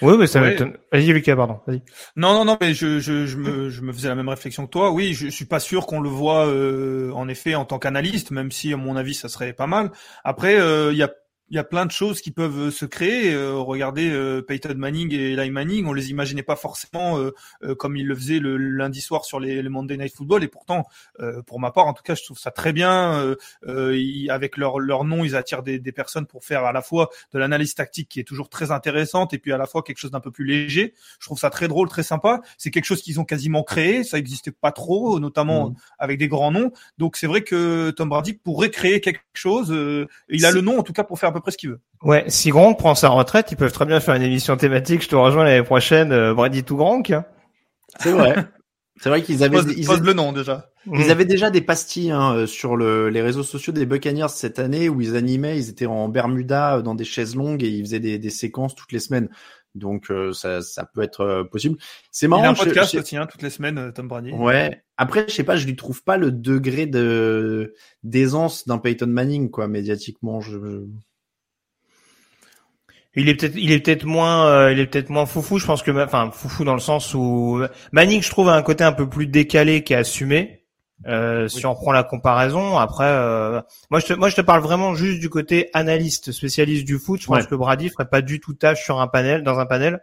oui, mais ça Ouais. m'étonne. Vas-y, Lucas, pardon. Vas-y. Non, non, non, mais je, je, je, me, je me faisais la même réflexion que toi. Oui, je, je suis pas sûr qu'on le voit euh, en effet en tant qu'analyste, même si à mon avis ça serait pas mal. Après, euh, il y a il y a plein de choses qui peuvent euh, se créer. Euh, regardez euh, Peyton Manning et Eli Manning, on les imaginait pas forcément euh, euh, comme ils le faisaient le lundi soir sur les, les Monday Night Football. Et pourtant, euh, pour ma part, en tout cas, je trouve ça très bien. Euh, euh, ils- avec leur leur nom, ils attirent des, des personnes pour faire à la fois de l'analyse tactique qui est toujours très intéressante et puis à la fois quelque chose d'un peu plus léger. Je trouve ça très drôle, très sympa. C'est quelque chose qu'ils ont quasiment créé. Ça existait pas trop, notamment Mhm. avec des grands noms. Donc c'est vrai que Tom Brady pourrait créer quelque chose. euh, il a le nom en tout cas pour faire peu près ce qu'il veut. Ouais, si Gronk prend sa retraite, ils peuvent très bien faire une émission thématique. Je te rejoins l'année prochaine, euh, Brady to Gronk. hein. C'est vrai. c'est vrai qu'ils avaient, Pose, ils, pose le nom déjà. ils avaient déjà des pastilles hein, euh, sur le, les réseaux sociaux des Buccaneers cette année où ils animaient, ils étaient en Bermuda euh, dans des chaises longues et ils faisaient des, des séquences toutes les semaines. Donc euh, ça, ça peut être euh, possible. C'est Il marrant. a un podcast je- aussi, hein, toutes les semaines, Tom Brady. Ouais. Après, je sais pas, je lui trouve pas le degré de d'aisance d'un Peyton Manning, quoi, médiatiquement. Je... Il est peut-être, il est peut-être moins, euh, il est peut-être moins foufou. Je pense que, enfin, foufou dans le sens où Manning, je trouve, a un côté un peu plus décalé qui est assumé. Euh, si on prend la comparaison, après, euh, moi, je te, moi, je te parle vraiment juste du côté analyste, spécialiste du foot. Je pense Ouais. que Brady ferait pas du tout tâche sur un panel, dans un panel.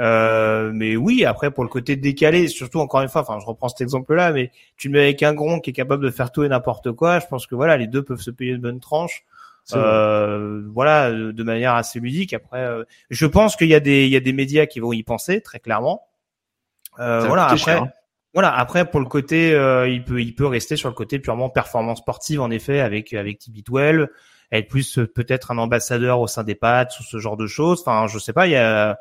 Euh, mais oui, après pour le côté décalé, surtout encore une fois, enfin je reprends cet exemple-là, mais tu le mets avec un gron qui est capable de faire tout et n'importe quoi, je pense que voilà, les deux peuvent se payer une bonne tranche. Euh, voilà, de de manière assez ludique. Après, euh, je pense qu'il y a des il y a des médias qui vont y penser très clairement. Euh, voilà. Après, cher, hein. voilà. Après, pour le côté, euh, il peut il peut rester sur le côté purement performance sportive en effet avec avec TB12, être plus euh, peut-être un ambassadeur au sein des Pats ou ce genre de choses. Enfin, je sais pas. Il y a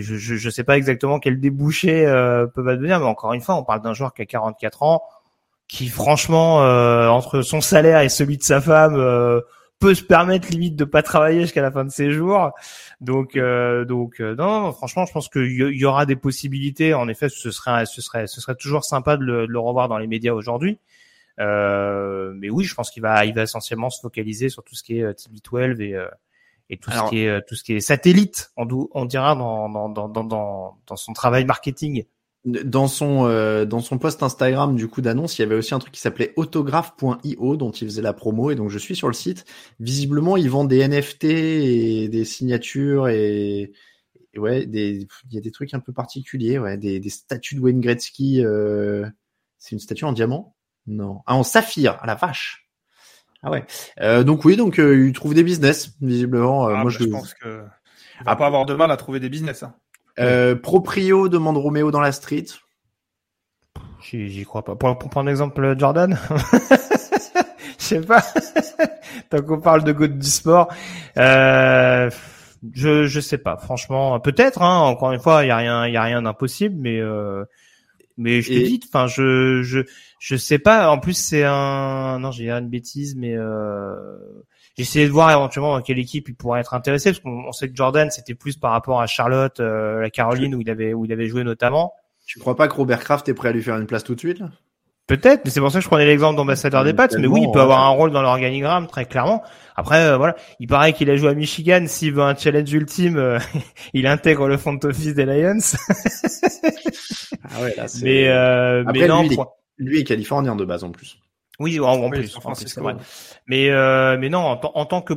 je, je, je sais pas exactement quel débouché euh, peut advenir, mais encore une fois, on parle d'un joueur qui a 44 ans, qui franchement, euh, entre son salaire et celui de sa femme, euh, peut se permettre limite de pas travailler jusqu'à la fin de ses jours. Donc, euh, donc, euh, non, franchement, je pense qu'il y, y aura des possibilités. En effet, ce serait, ce serait, ce serait toujours sympa de le, de le revoir dans les médias aujourd'hui. Euh, mais oui, je pense qu'il va, il va essentiellement se focaliser sur tout ce qui est euh, TB12 et euh, et tout Alors- ce qui est euh, tout ce qui est satellite, on, on dira dans, dans dans dans dans son travail marketing. Dans son euh, dans son post Instagram du coup d'annonce, il y avait aussi un truc qui s'appelait autographe.io dont il faisait la promo et donc je suis sur le site. Visiblement, ils vendent des NFT et des signatures et, et ouais, des il y a des trucs un peu particuliers, ouais, des, des statues de Wayne Gretzky. euh, C'est une statue en diamant? Non. Ah, en saphir, à la vache. Ah ouais. Euh, donc oui, donc euh, il trouve des business visiblement. Euh, Ah, moi, bah, je, je pense que va pas avoir de mal à trouver des business. hein. Euh, Proprio demande Roméo dans la street. J'y crois pas. Pour, pour prendre l'exemple Jordan, je sais pas. Tant qu'on parle de God du sport, euh, je je sais pas. Franchement, peut-être. Hein, encore une fois, il y a rien, il y a rien d'impossible, mais euh, mais je te Et- dis, enfin, je je je sais pas. En plus, c'est un non, j'ai une bêtise, mais euh, essayé de voir éventuellement dans quelle équipe il pourrait être intéressé, parce qu'on on sait que Jordan, c'était plus par rapport à Charlotte, euh, la Caroline où il avait où il avait joué notamment. Tu crois pas que Robert Kraft est prêt à lui faire une place tout de suite là? Peut-être, mais c'est pour ça que je prenais l'exemple d'ambassadeur des Pats. Mais oui, il peut avoir un rôle dans l'organigramme, très clairement. Après, euh, voilà, il paraît qu'il a joué à Michigan. S'il veut un challenge ultime, euh, il intègre le front office des Lions. Ah ouais, là, mais, euh, Après, mais non, lui, il est, lui est californien de base en plus. Oui, en, en Oui, plus, en plus, vrai. Mais, euh, mais non, en, tant- en tant que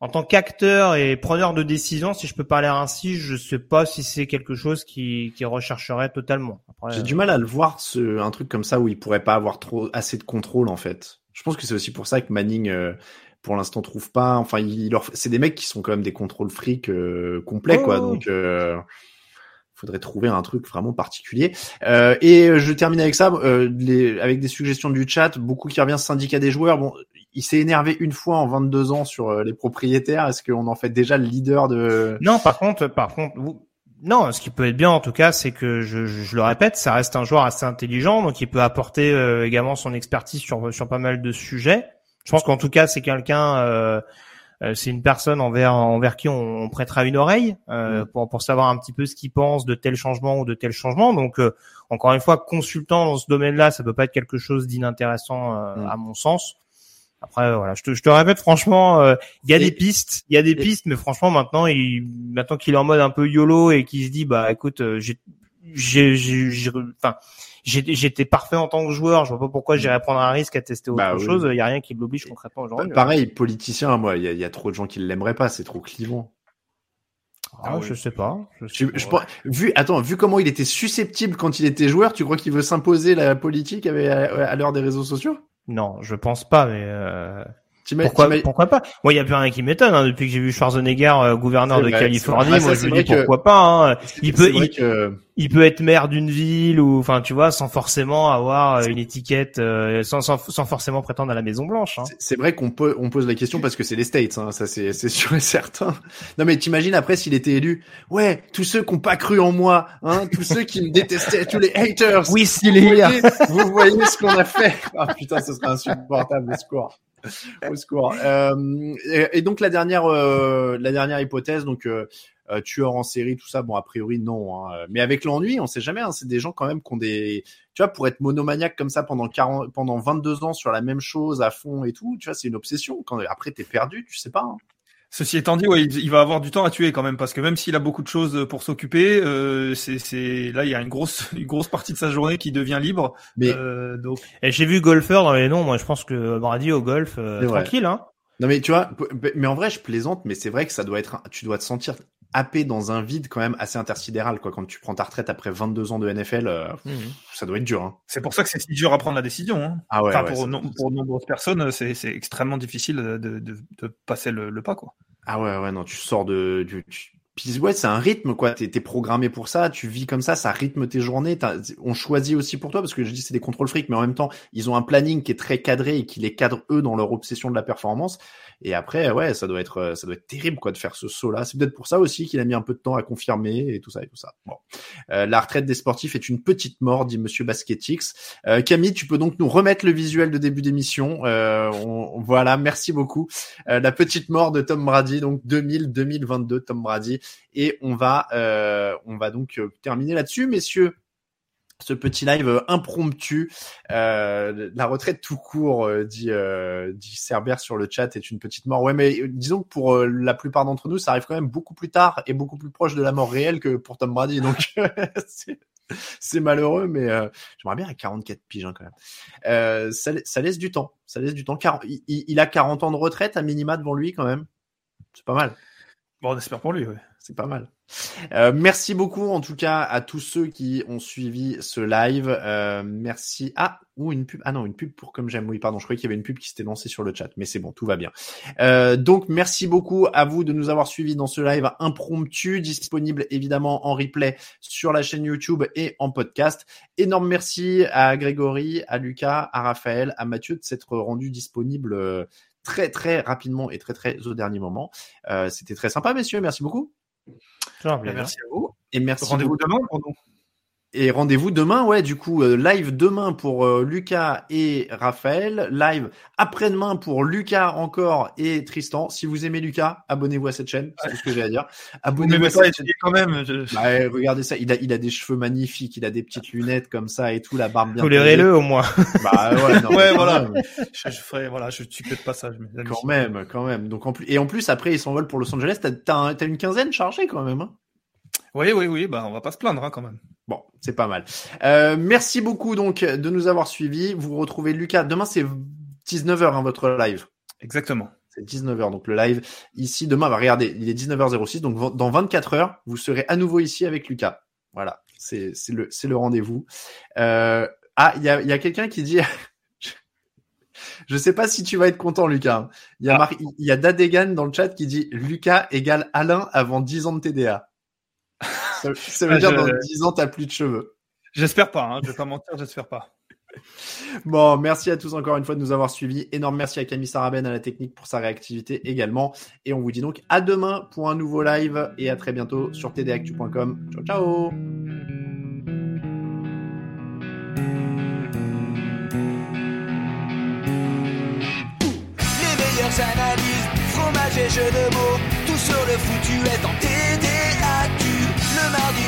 en tant qu'acteur et preneur de décision, si je peux parler ainsi, je sais pas si c'est quelque chose qui, qui rechercherait totalement. J'ai euh, du mal à le voir, ce, un truc comme ça où il pourrait pas avoir trop assez de contrôle en fait. Je pense que c'est aussi pour ça que Manning, euh, pour l'instant, trouve pas. Enfin, il leur, c'est des mecs qui sont quand même des contrôles fric euh, complets, Ouais, quoi. ouais, Donc, euh, faudrait trouver un truc vraiment particulier. Euh, et je termine avec ça, euh, les, avec des suggestions du chat. Beaucoup qui revient syndicat des joueurs. Bon, il s'est énervé une fois en 22 ans sur euh, les propriétaires. Est-ce qu'on en fait déjà le leader de Non, par contre, par contre, non, ce qui peut être bien en tout cas, c'est que je, je, je le répète, ça reste un joueur assez intelligent, donc il peut apporter euh, également son expertise sur sur pas mal de sujets. Je pense qu'en tout cas, c'est quelqu'un, euh, c'est une personne envers envers qui on, on prêtera une oreille euh, pour pour savoir un petit peu ce qu'il pense de tel changement ou de tel changement. Donc euh, encore une fois, consultant dans ce domaine-là, ça peut pas être quelque chose d'inintéressant euh, Mm. à mon sens. Après, euh, voilà, je te, je te répète, franchement, euh, il y a Et- des pistes, il y a des et- pistes, mais franchement, maintenant, il, maintenant qu'il est en mode un peu yolo et qu'il se dit, bah, écoute, euh, j'ai, j'ai, j'ai, j'ai- enfin, j'étais parfait en tant que joueur, je vois pas pourquoi j'irais prendre un risque à tester autre Bah chose. Il y a rien qui l'oblige concrètement aujourd'hui. Pareil, politicien, moi, il y, y a trop de gens qui l'aimeraient pas. C'est trop clivant. Ah, je sais pas. Je sais pas. je pense- vu, attends, vu comment il était susceptible quand il était joueur, tu crois qu'il veut s'imposer la politique à, à l'heure des réseaux sociaux? Non, je pense pas, mais euh, pourquoi, pourquoi pas? Moi, il y a plus rien qui m'étonne hein, depuis que j'ai vu Schwarzenegger euh, gouverneur de vrai, Californie. Ah, moi, ça, je c'est me dis que- pourquoi pas. Hein. Il peut, il, que il peut être maire d'une ville ou, enfin, tu vois, sans forcément avoir euh, une étiquette, euh, sans, sans, sans forcément prétendre à la Maison Blanche. Hein. c'est- vrai qu'on peut on pose la question parce que c'est les States, hein, ça c'est sûr et certain. Non mais t'imagines après s'il était élu, ouais, tous ceux qui ont pas cru en moi, hein, tous ceux qui me détestaient, tous les haters. Oui, s'il est vous voyez ce qu'on a fait. Ah putain, ce serait insupportable, au secours. Au. Euh, et, donc la dernière, euh, hypothèse, donc euh, tueur en série, tout ça, bon a priori non. Hein. Mais avec l'ennui, on sait jamais. Hein, c'est des gens quand même qui ont des, tu vois, pour être monomaniaque comme ça pendant 40, pendant 22 ans sur la même chose à fond et tout, tu vois, c'est une obsession. Après t'es perdu, tu sais pas. hein. Ceci étant dit, ouais, il, va avoir du temps à tuer quand même parce que même s'il a beaucoup de choses pour s'occuper, euh, c'est, c'est là il y a une grosse une grosse partie de sa journée qui devient libre. Mais Euh, donc Et j'ai vu golfeur dans les noms. Moi, je pense que Brady au golf, euh, tranquille. Hein. Non mais tu vois, mais en vrai je plaisante, mais c'est vrai que ça doit être, un- tu dois te sentir happé dans un vide quand même assez intersidéral quoi. Quand tu prends ta retraite après 22 ans de NFL, euh, ça doit être dur. Hein. c'est pour ça que c'est si dur à prendre la décision. Hein. Ah ouais. enfin, ouais, pour, c'est- no- pour de nombreuses personnes, c'est, c'est extrêmement difficile de, de, de passer le, le pas quoi. Ah ouais ouais non, tu sors de, du, tu- puis ouais c'est un rythme quoi. T'es t'es programmé pour ça, tu vis comme ça, ça rythme tes journées. On choisit aussi pour toi parce que je dis c'est des contrôles fric, mais en même temps ils ont un planning qui est très cadré et qui les cadre eux dans leur obsession de la performance. Et après ouais ça doit être, ça doit être terrible quoi de faire ce saut là. C'est peut-être pour ça aussi qu'il a mis un peu de temps à confirmer et tout ça et tout ça. Bon. Euh, la retraite des sportifs est une petite mort, dit Monsieur Basketix. Euh, Camille, tu peux donc nous remettre le visuel de début d'émission. Euh, on- voilà, merci beaucoup. Euh, la petite mort de Tom Brady, donc 2000-2022 Tom Brady, et on va, on va donc terminer là-dessus, messieurs. Ce petit live euh, impromptu, euh, la retraite tout court, euh, dit, euh, dit Cerber sur le chat, est une petite mort. Ouais, mais euh, disons que pour euh, la plupart d'entre nous, ça arrive quand même beaucoup plus tard et beaucoup plus proche de la mort réelle que pour Tom Brady. Donc, c'est- malheureux, mais j'aimerais bien à 44 piges hein, quand même. Ça, ça laisse du temps. Ça laisse du temps. Il, il- il a 40 ans de retraite à minima devant lui quand même. C'est pas mal. Bon, on espère pour lui. Ouais. C'est pas mal. Euh, merci beaucoup en tout cas à tous ceux qui ont suivi ce live. Euh, merci. Ah, ou une pub. Ah non, une pub pour comme j'aime. Oui, pardon. Je croyais qu'il y avait une pub qui s'était lancée sur le chat, mais c'est bon, tout va bien. Euh, donc merci beaucoup à vous de nous avoir suivis dans ce live impromptu, disponible évidemment en replay sur la chaîne YouTube et en podcast. Énorme merci à Grégory, à Lucas, à Raphaël, à Mathieu de s'être rendu disponible très très rapidement et très très au dernier moment. Euh, C'était très sympa, messieurs. Merci beaucoup. Bien, Merci à vous. Et merci. Rendez-vous demain nous. Et rendez-vous demain, ouais, du coup, euh, live demain pour euh, Lucas et Raphaël, live après-demain pour Lucas encore et Tristan. Si vous aimez Lucas, abonnez-vous à cette chaîne, c'est tout ce que j'ai à dire. Vous Abonnez-vous à pas cette chaîne. quand même. je- Bah, ouais, regardez ça, il a, il a des cheveux magnifiques, il a des petites lunettes comme ça et tout, la barbe bien. Tolérez-le au moins. Bah ouais, non, Ouais, quand voilà. même, Je, je ferai, voilà, je suis que de passage. mes amis. Quand même, quand même. Donc en plus, et en plus après ils s'envolent pour Los Angeles. T'as, t'as, un- t'as une quinzaine chargée quand même. Hein Oui, oui, oui, bah, on va pas se plaindre, hein, quand même. Bon, c'est pas mal. Euh, merci beaucoup donc de nous avoir suivis. Vous retrouvez Lucas. Demain c'est 19h hein, votre live. Exactement. C'est 19h donc le live ici demain. Bah, regardez, il est 19h06 donc dans 24 heures vous serez à nouveau ici avec Lucas. Voilà, c'est c'est le c'est le rendez-vous. Euh, ah il y a il y a quelqu'un qui dit. Je sais pas si tu vas être content, Lucas. Il y a, Ah. Mar- il y a Dadegan dans le chat qui dit Lucas égale Alain avant 10 ans de TDA. Ça, ça veut Ah, dire je- dans 10 ans, t'as plus de cheveux. J'espère pas, hein, je vais pas mentir, j'espère pas. Bon, merci à tous encore une fois de nous avoir suivis. Énorme merci à Camille Saraben à la technique pour sa réactivité également. Et on vous dit donc à demain pour un nouveau live et à très bientôt sur tdactu.com. Ciao, ciao Les meilleures analyses, fromage et jeux de mots, tout sur le foutu est en.